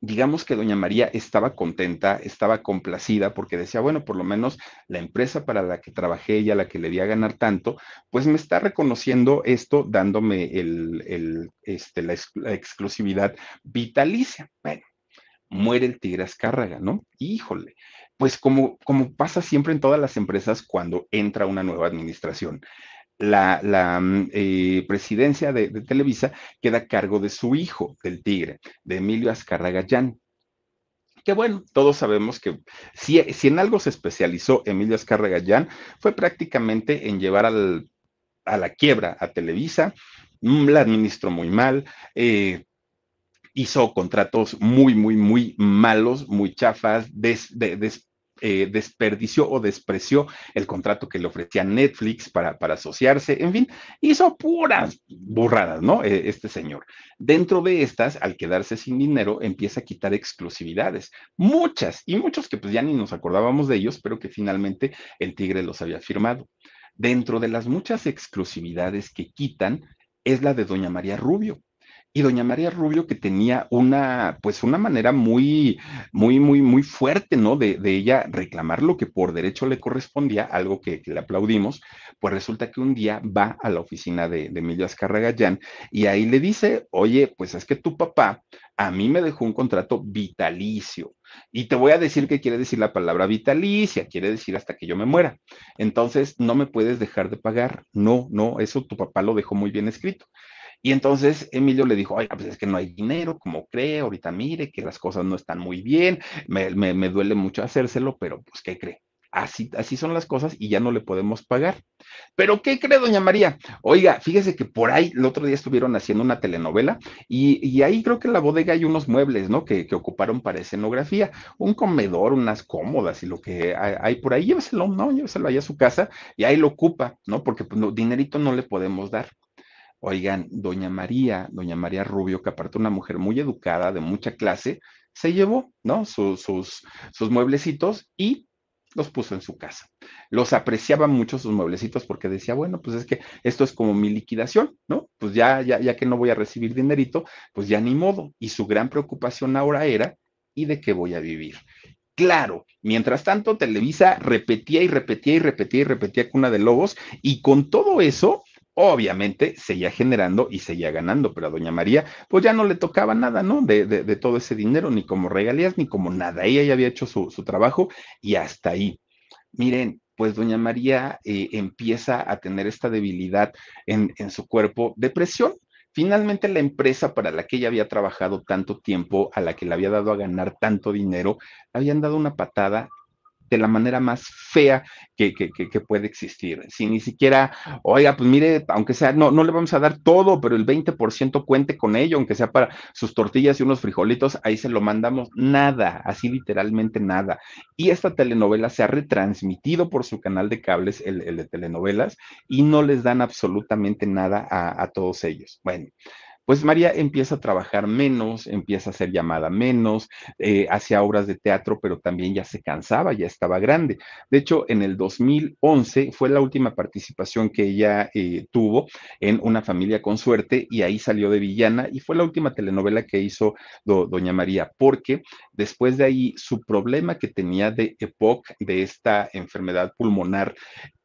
digamos que doña María estaba contenta, estaba complacida porque decía, bueno, por lo menos la empresa para la que trabajé ella, la que le di a ganar tanto, pues me está reconociendo esto, dándome el, este, la, exclusividad vitalicia. Bueno, muere el tigre Azcárraga, ¿no? Híjole, pues como, como pasa siempre en todas las empresas cuando entra una nueva administración la, mm, eh, presidencia de, Televisa queda a cargo de su hijo, del tigre, de Emilio Azcarragayán. Que bueno, todos sabemos que si, si en algo se especializó Emilio Azcarragayán fue prácticamente en llevar a la quiebra a Televisa, mm, la administró muy mal, eh, hizo contratos muy, muy, muy malos, muy chafas, des, eh, desperdició o despreció el contrato que le ofrecía Netflix para, para asociarse, en fin, hizo puras burradas, ¿no? Eh, este señor. Dentro de estas, al quedarse sin dinero, empieza a quitar exclusividades, muchas y muchos que pues ya ni nos acordábamos de ellos, pero que finalmente el tigre los había firmado. Dentro de las muchas exclusividades que quitan es la de doña María Rubio y doña María Rubio que tenía una, pues una manera muy, muy, muy, muy fuerte, ¿no? De, ella reclamar lo que por derecho le correspondía, algo que, le aplaudimos, pues resulta que un día va a la oficina de, de Emilio Azcarragayán y ahí le dice, oye, pues es que tu papá a mí me dejó un contrato vitalicio. Y te voy a decir qué quiere decir la palabra vitalicia, quiere decir hasta que yo me muera. Entonces, no me puedes dejar de pagar. No, no, eso tu papá lo dejó muy bien escrito. Y entonces Emilio le dijo, oiga, pues es que no hay dinero, como cree, ahorita mire que las cosas no están muy bien, me, me, duele mucho hacérselo, pero pues, ¿qué cree? Así, así son las cosas y ya no le podemos pagar. Pero ¿qué cree, doña María? Oiga, fíjese que por ahí el otro día estuvieron haciendo una telenovela y, y ahí creo que en la bodega hay unos muebles, ¿no? Que, que, ocuparon para escenografía, un comedor, unas cómodas y lo que hay, por ahí, lléveselo, ¿no? Lléveselo allá a su casa y ahí lo ocupa, ¿no? Porque pues, no, dinerito no le podemos dar. Oigan, doña María, doña María Rubio, que aparte una mujer muy educada, de mucha clase, se llevó, ¿no? Sus, sus, sus mueblecitos y los puso en su casa. Los apreciaba mucho sus mueblecitos porque decía, bueno, pues es que esto es como mi liquidación, ¿no? Pues ya, ya, ya que no voy a recibir dinerito, pues ya ni modo. Y su gran preocupación ahora era, ¿y de qué voy a vivir? Claro, mientras tanto, Televisa repetía y repetía y repetía y repetía Cuna de Lobos, y con todo eso, obviamente seguía generando y seguía ganando, pero a doña María pues ya no le tocaba nada, ¿no? De, de, todo ese dinero, ni como regalías, ni como nada. Ella ya había hecho su, su trabajo y hasta ahí. Miren, pues doña María eh, empieza a tener esta debilidad en, en su cuerpo, depresión. Finalmente la empresa para la que ella había trabajado tanto tiempo, a la que le había dado a ganar tanto dinero, habían dado una patada de la manera más fea que, puede existir. Si ni siquiera, oiga, pues mire, aunque sea, no, no le vamos a dar todo, pero el 20% cuente con ello, aunque sea para sus tortillas y unos frijolitos, ahí se lo mandamos nada, así literalmente nada. Y esta telenovela se ha retransmitido por su canal de cables, el, de telenovelas, y no les dan absolutamente nada a, a todos ellos. Bueno pues María empieza a trabajar menos, empieza a ser llamada menos, eh, hacía obras de teatro, pero también ya se cansaba, ya estaba grande. De hecho, en el 2011 fue la última participación que ella eh, tuvo en Una familia con suerte y ahí salió de villana y fue la última telenovela que hizo doña María, porque después de ahí su problema que tenía de EPOC, de esta enfermedad pulmonar,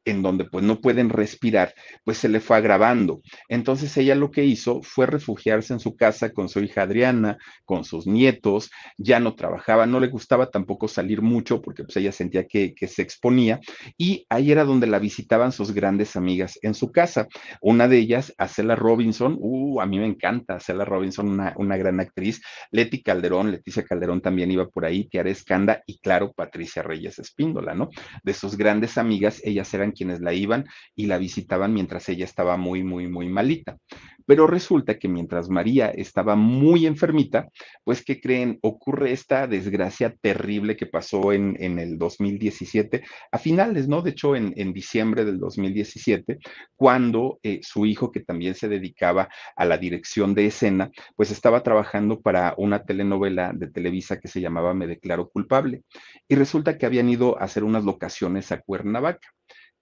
en donde pues no pueden respirar, pues se le fue agravando. Entonces ella lo que hizo fue refugiarse en su casa con su hija Adriana, con sus nietos, ya no trabajaba, no le gustaba tampoco salir mucho porque pues ella sentía que, se exponía y ahí era donde la visitaban sus grandes amigas en su casa. Una de ellas, Acela Robinson, uh, a mí me encanta Acela Robinson, una, una gran actriz, Leti Calderón, Leticia Calderón también iba por ahí, Tiara Escanda y claro, Patricia Reyes Espíndola, ¿no? De sus grandes amigas, ellas eran quienes la iban y la visitaban mientras ella estaba muy, muy, muy malita. Pero resulta que mientras María estaba muy enfermita, pues que creen, ocurre esta desgracia terrible que pasó en, en el 2017, a finales, ¿no? De hecho, en, en diciembre del 2017, cuando eh, su hijo, que también se dedicaba a la dirección de escena, pues estaba trabajando para una telenovela de Televisa que se llamaba Me declaro culpable. Y resulta que habían ido a hacer unas locaciones a Cuernavaca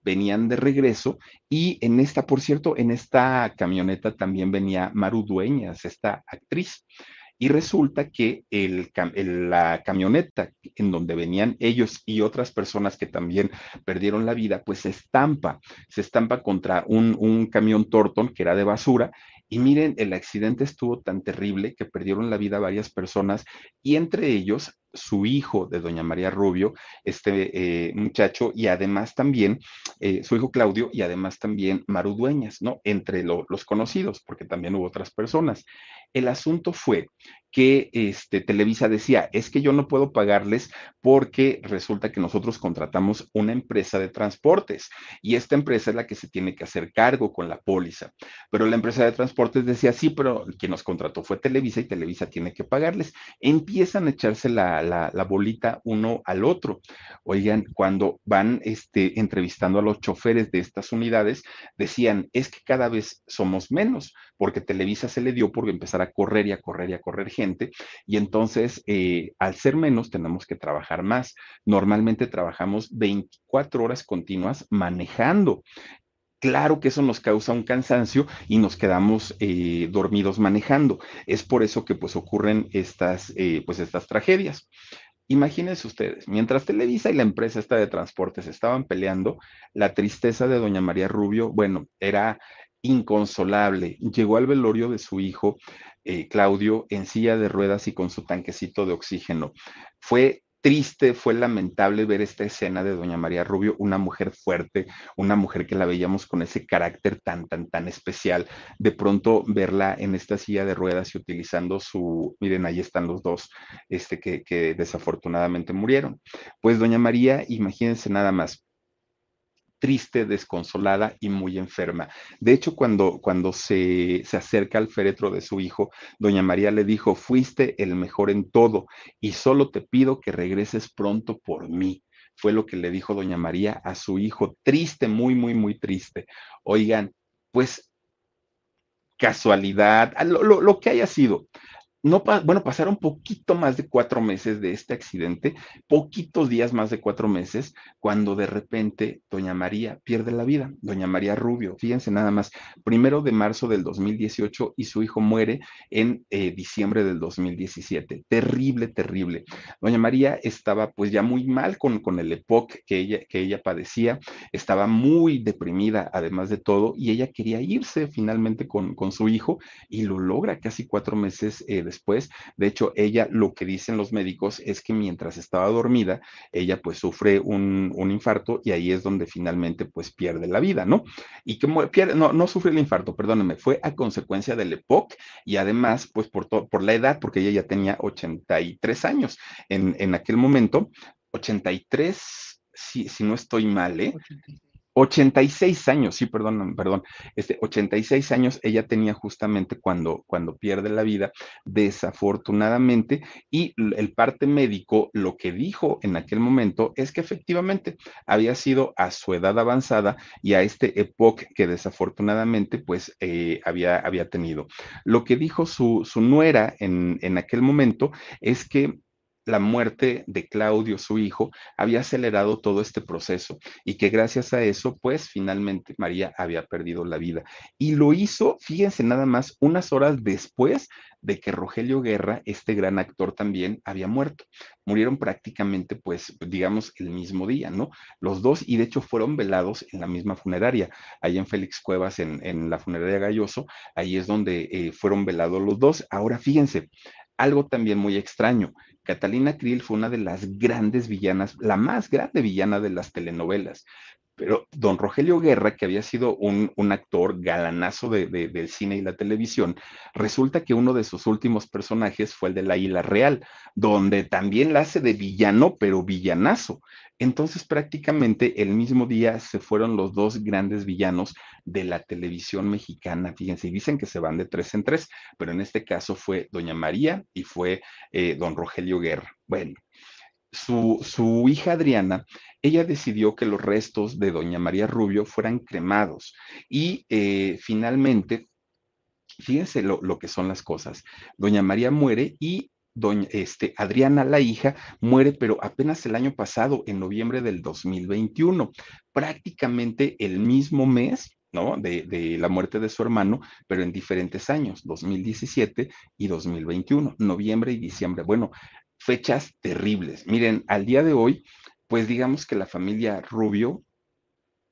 venían de regreso y en esta, por cierto, en esta camioneta también venía Maru Dueñas, esta actriz. Y resulta que el, la camioneta en donde venían ellos y otras personas que también perdieron la vida, pues se estampa, se estampa contra un, un camión Torton que era de basura y miren, el accidente estuvo tan terrible que perdieron la vida varias personas y entre ellos su hijo de doña María Rubio, este eh, muchacho, y además también eh, su hijo Claudio, y además también Maru Dueñas, ¿no? Entre los conocidos, porque también hubo otras personas. El asunto fue que este, Televisa decía, es que yo no puedo pagarles porque resulta que nosotros contratamos una empresa de transportes y esta empresa es la que se tiene que hacer cargo con la póliza. Pero la empresa de transportes decía, sí, pero quien nos contrató fue Televisa y Televisa tiene que pagarles. Empiezan a echarse la, la, bolita uno al otro. Oigan, cuando van este, entrevistando a los choferes de estas unidades, decían, es que cada vez somos menos, porque Televisa se le dio por empezar a correr y a correr y a correr gente, y entonces, eh, al ser menos, tenemos que trabajar más. Normalmente trabajamos 24 horas continuas manejando. Claro que eso nos causa un cansancio y nos quedamos eh, dormidos manejando. Es por eso que pues ocurren estas, eh, pues estas tragedias. Imagínense ustedes, mientras Televisa y la empresa esta de transportes estaban peleando, la tristeza de doña María Rubio, bueno, era inconsolable. Llegó al velorio de su hijo, eh, Claudio, en silla de ruedas y con su tanquecito de oxígeno. Fue triste, fue lamentable ver esta escena de doña María Rubio, una mujer fuerte, una mujer que la veíamos con ese carácter tan, tan, tan especial. De pronto verla en esta silla de ruedas y utilizando su, miren, ahí están los dos, este, que, que desafortunadamente murieron. Pues doña María, imagínense nada más, triste, desconsolada y muy enferma. De hecho, cuando, cuando se, se acerca al féretro de su hijo, doña María le dijo, fuiste el mejor en todo y solo te pido que regreses pronto por mí fue lo que le dijo doña María a su hijo, triste, muy, muy, muy triste. Oigan, pues casualidad, lo, lo, que haya sido no, bueno, pasaron poquito más de cuatro meses de este accidente, poquitos días más de cuatro meses, cuando de repente doña María pierde la vida, doña María Rubio, fíjense nada más, primero de marzo del 2018 y su hijo muere en eh, diciembre del 2017. Terrible, terrible. Doña María estaba pues ya muy mal con, con el EPOC que ella, que ella padecía, estaba muy deprimida además de todo y ella quería irse finalmente con, con su hijo y lo logra casi cuatro meses eh, después. De hecho, ella lo que dicen los médicos es que mientras estaba dormida, ella pues sufre un, infarto y ahí es donde finalmente pues pierde la vida, ¿no? Y que pierde, no, no sufre el infarto, perdónenme, fue a consecuencia del EPOC y además pues por, por la edad, porque ella ya tenía 83 años en, en aquel momento, 83, si, si no estoy mal, ¿eh? 86 años, sí, perdón, perdón, este, 86 años ella tenía justamente cuando, cuando pierde la vida, desafortunadamente, y el parte médico lo que dijo en aquel momento es que efectivamente había sido a su edad avanzada y a este época que desafortunadamente pues eh, había, había tenido. Lo que dijo su, su nuera en, en aquel momento es que la muerte de Claudio, su hijo, había acelerado todo este proceso y que gracias a eso, pues finalmente María había perdido la vida. Y lo hizo, fíjense nada más, unas horas después de que Rogelio Guerra, este gran actor también, había muerto. Murieron prácticamente, pues, digamos, el mismo día, ¿no? Los dos, y de hecho fueron velados en la misma funeraria, ahí en Félix Cuevas, en, la funeraria Galloso, ahí es donde eh, fueron velados los dos. Ahora, fíjense, algo también muy extraño. Catalina Krill fue una de las grandes villanas, la más grande villana de las telenovelas. Pero don Rogelio Guerra, que había sido un, actor galanazo de, del cine y la televisión, resulta que uno de sus últimos personajes fue el de la Isla Real, donde también la hace de villano, pero villanazo. Entonces prácticamente el mismo día se fueron los dos grandes villanos de la televisión mexicana. Fíjense, y dicen que se van de tres en tres, pero en este caso fue doña María y fue eh, don Rogelio Guerra. Bueno, su, hija Adriana, ella decidió que los restos de doña María Rubio fueran cremados y eh, finalmente, fíjense lo, lo, que son las cosas, doña María muere y doña este, Adriana, la hija, muere, pero apenas el año pasado, en noviembre del 2021, prácticamente el mismo mes. ¿no? De, de, la muerte de su hermano, pero en diferentes años, 2017 y 2021, noviembre y diciembre. Bueno, fechas terribles. Miren, al día de hoy, pues digamos que la familia Rubio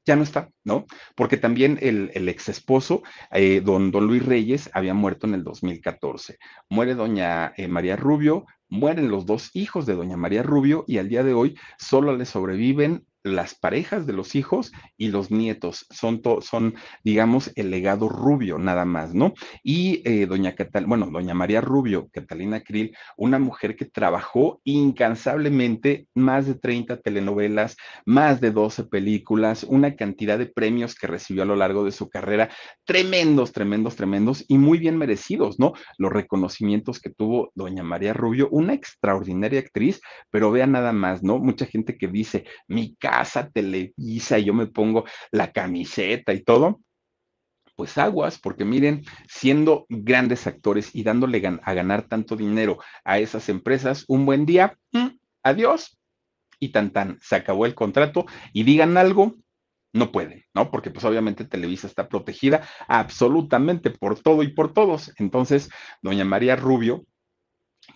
ya no está, ¿no? Porque también el, ex esposo, eh, don, don Luis Reyes, había muerto en el 2014. Muere doña eh, María Rubio, mueren los dos hijos de doña María Rubio y al día de hoy solo le sobreviven las parejas de los hijos y los nietos son, son digamos, el legado rubio nada más, ¿no? Y eh, doña Catalina, bueno, doña María Rubio, Catalina Krill, una mujer que trabajó incansablemente más de 30 telenovelas, más de 12 películas, una cantidad de premios que recibió a lo largo de su carrera, tremendos, tremendos, tremendos y muy bien merecidos, ¿no? Los reconocimientos que tuvo doña María Rubio, una extraordinaria actriz, pero vean nada más, ¿no? Mucha gente que dice, mi Televisa y yo me pongo la camiseta y todo, pues aguas, porque miren, siendo grandes actores y dándole a ganar tanto dinero a esas empresas, un buen día, mm, adiós, y tan tan, se acabó el contrato y digan algo, no pueden, ¿no? Porque pues obviamente Televisa está protegida absolutamente por todo y por todos. Entonces, doña María Rubio,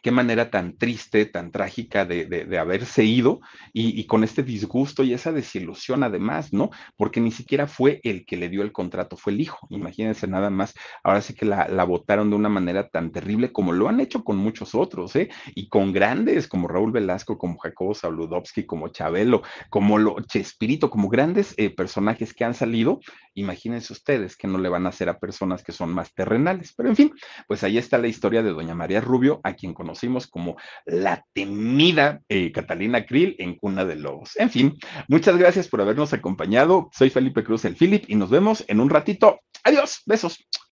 qué manera tan triste, tan trágica de, haberse ido y, con este disgusto y esa desilusión además, ¿no? Porque ni siquiera fue el que le dio el contrato, fue el hijo. Imagínense nada más, ahora sí que la, votaron de una manera tan terrible como lo han hecho con muchos otros, ¿eh? Y con grandes como Raúl Velasco, como Jacobo Saludowski, como Chabelo, como lo, Chespirito, como grandes eh, personajes que han salido. Imagínense ustedes que no le van a hacer a personas que son más terrenales. Pero en fin, pues ahí está la historia de doña María Rubio, a quien conocimos como la temida eh, Catalina Krill en Cuna de Lobos. En fin, muchas gracias por habernos acompañado. Soy Felipe Cruz, el Philip, y nos vemos en un ratito. Adiós, besos.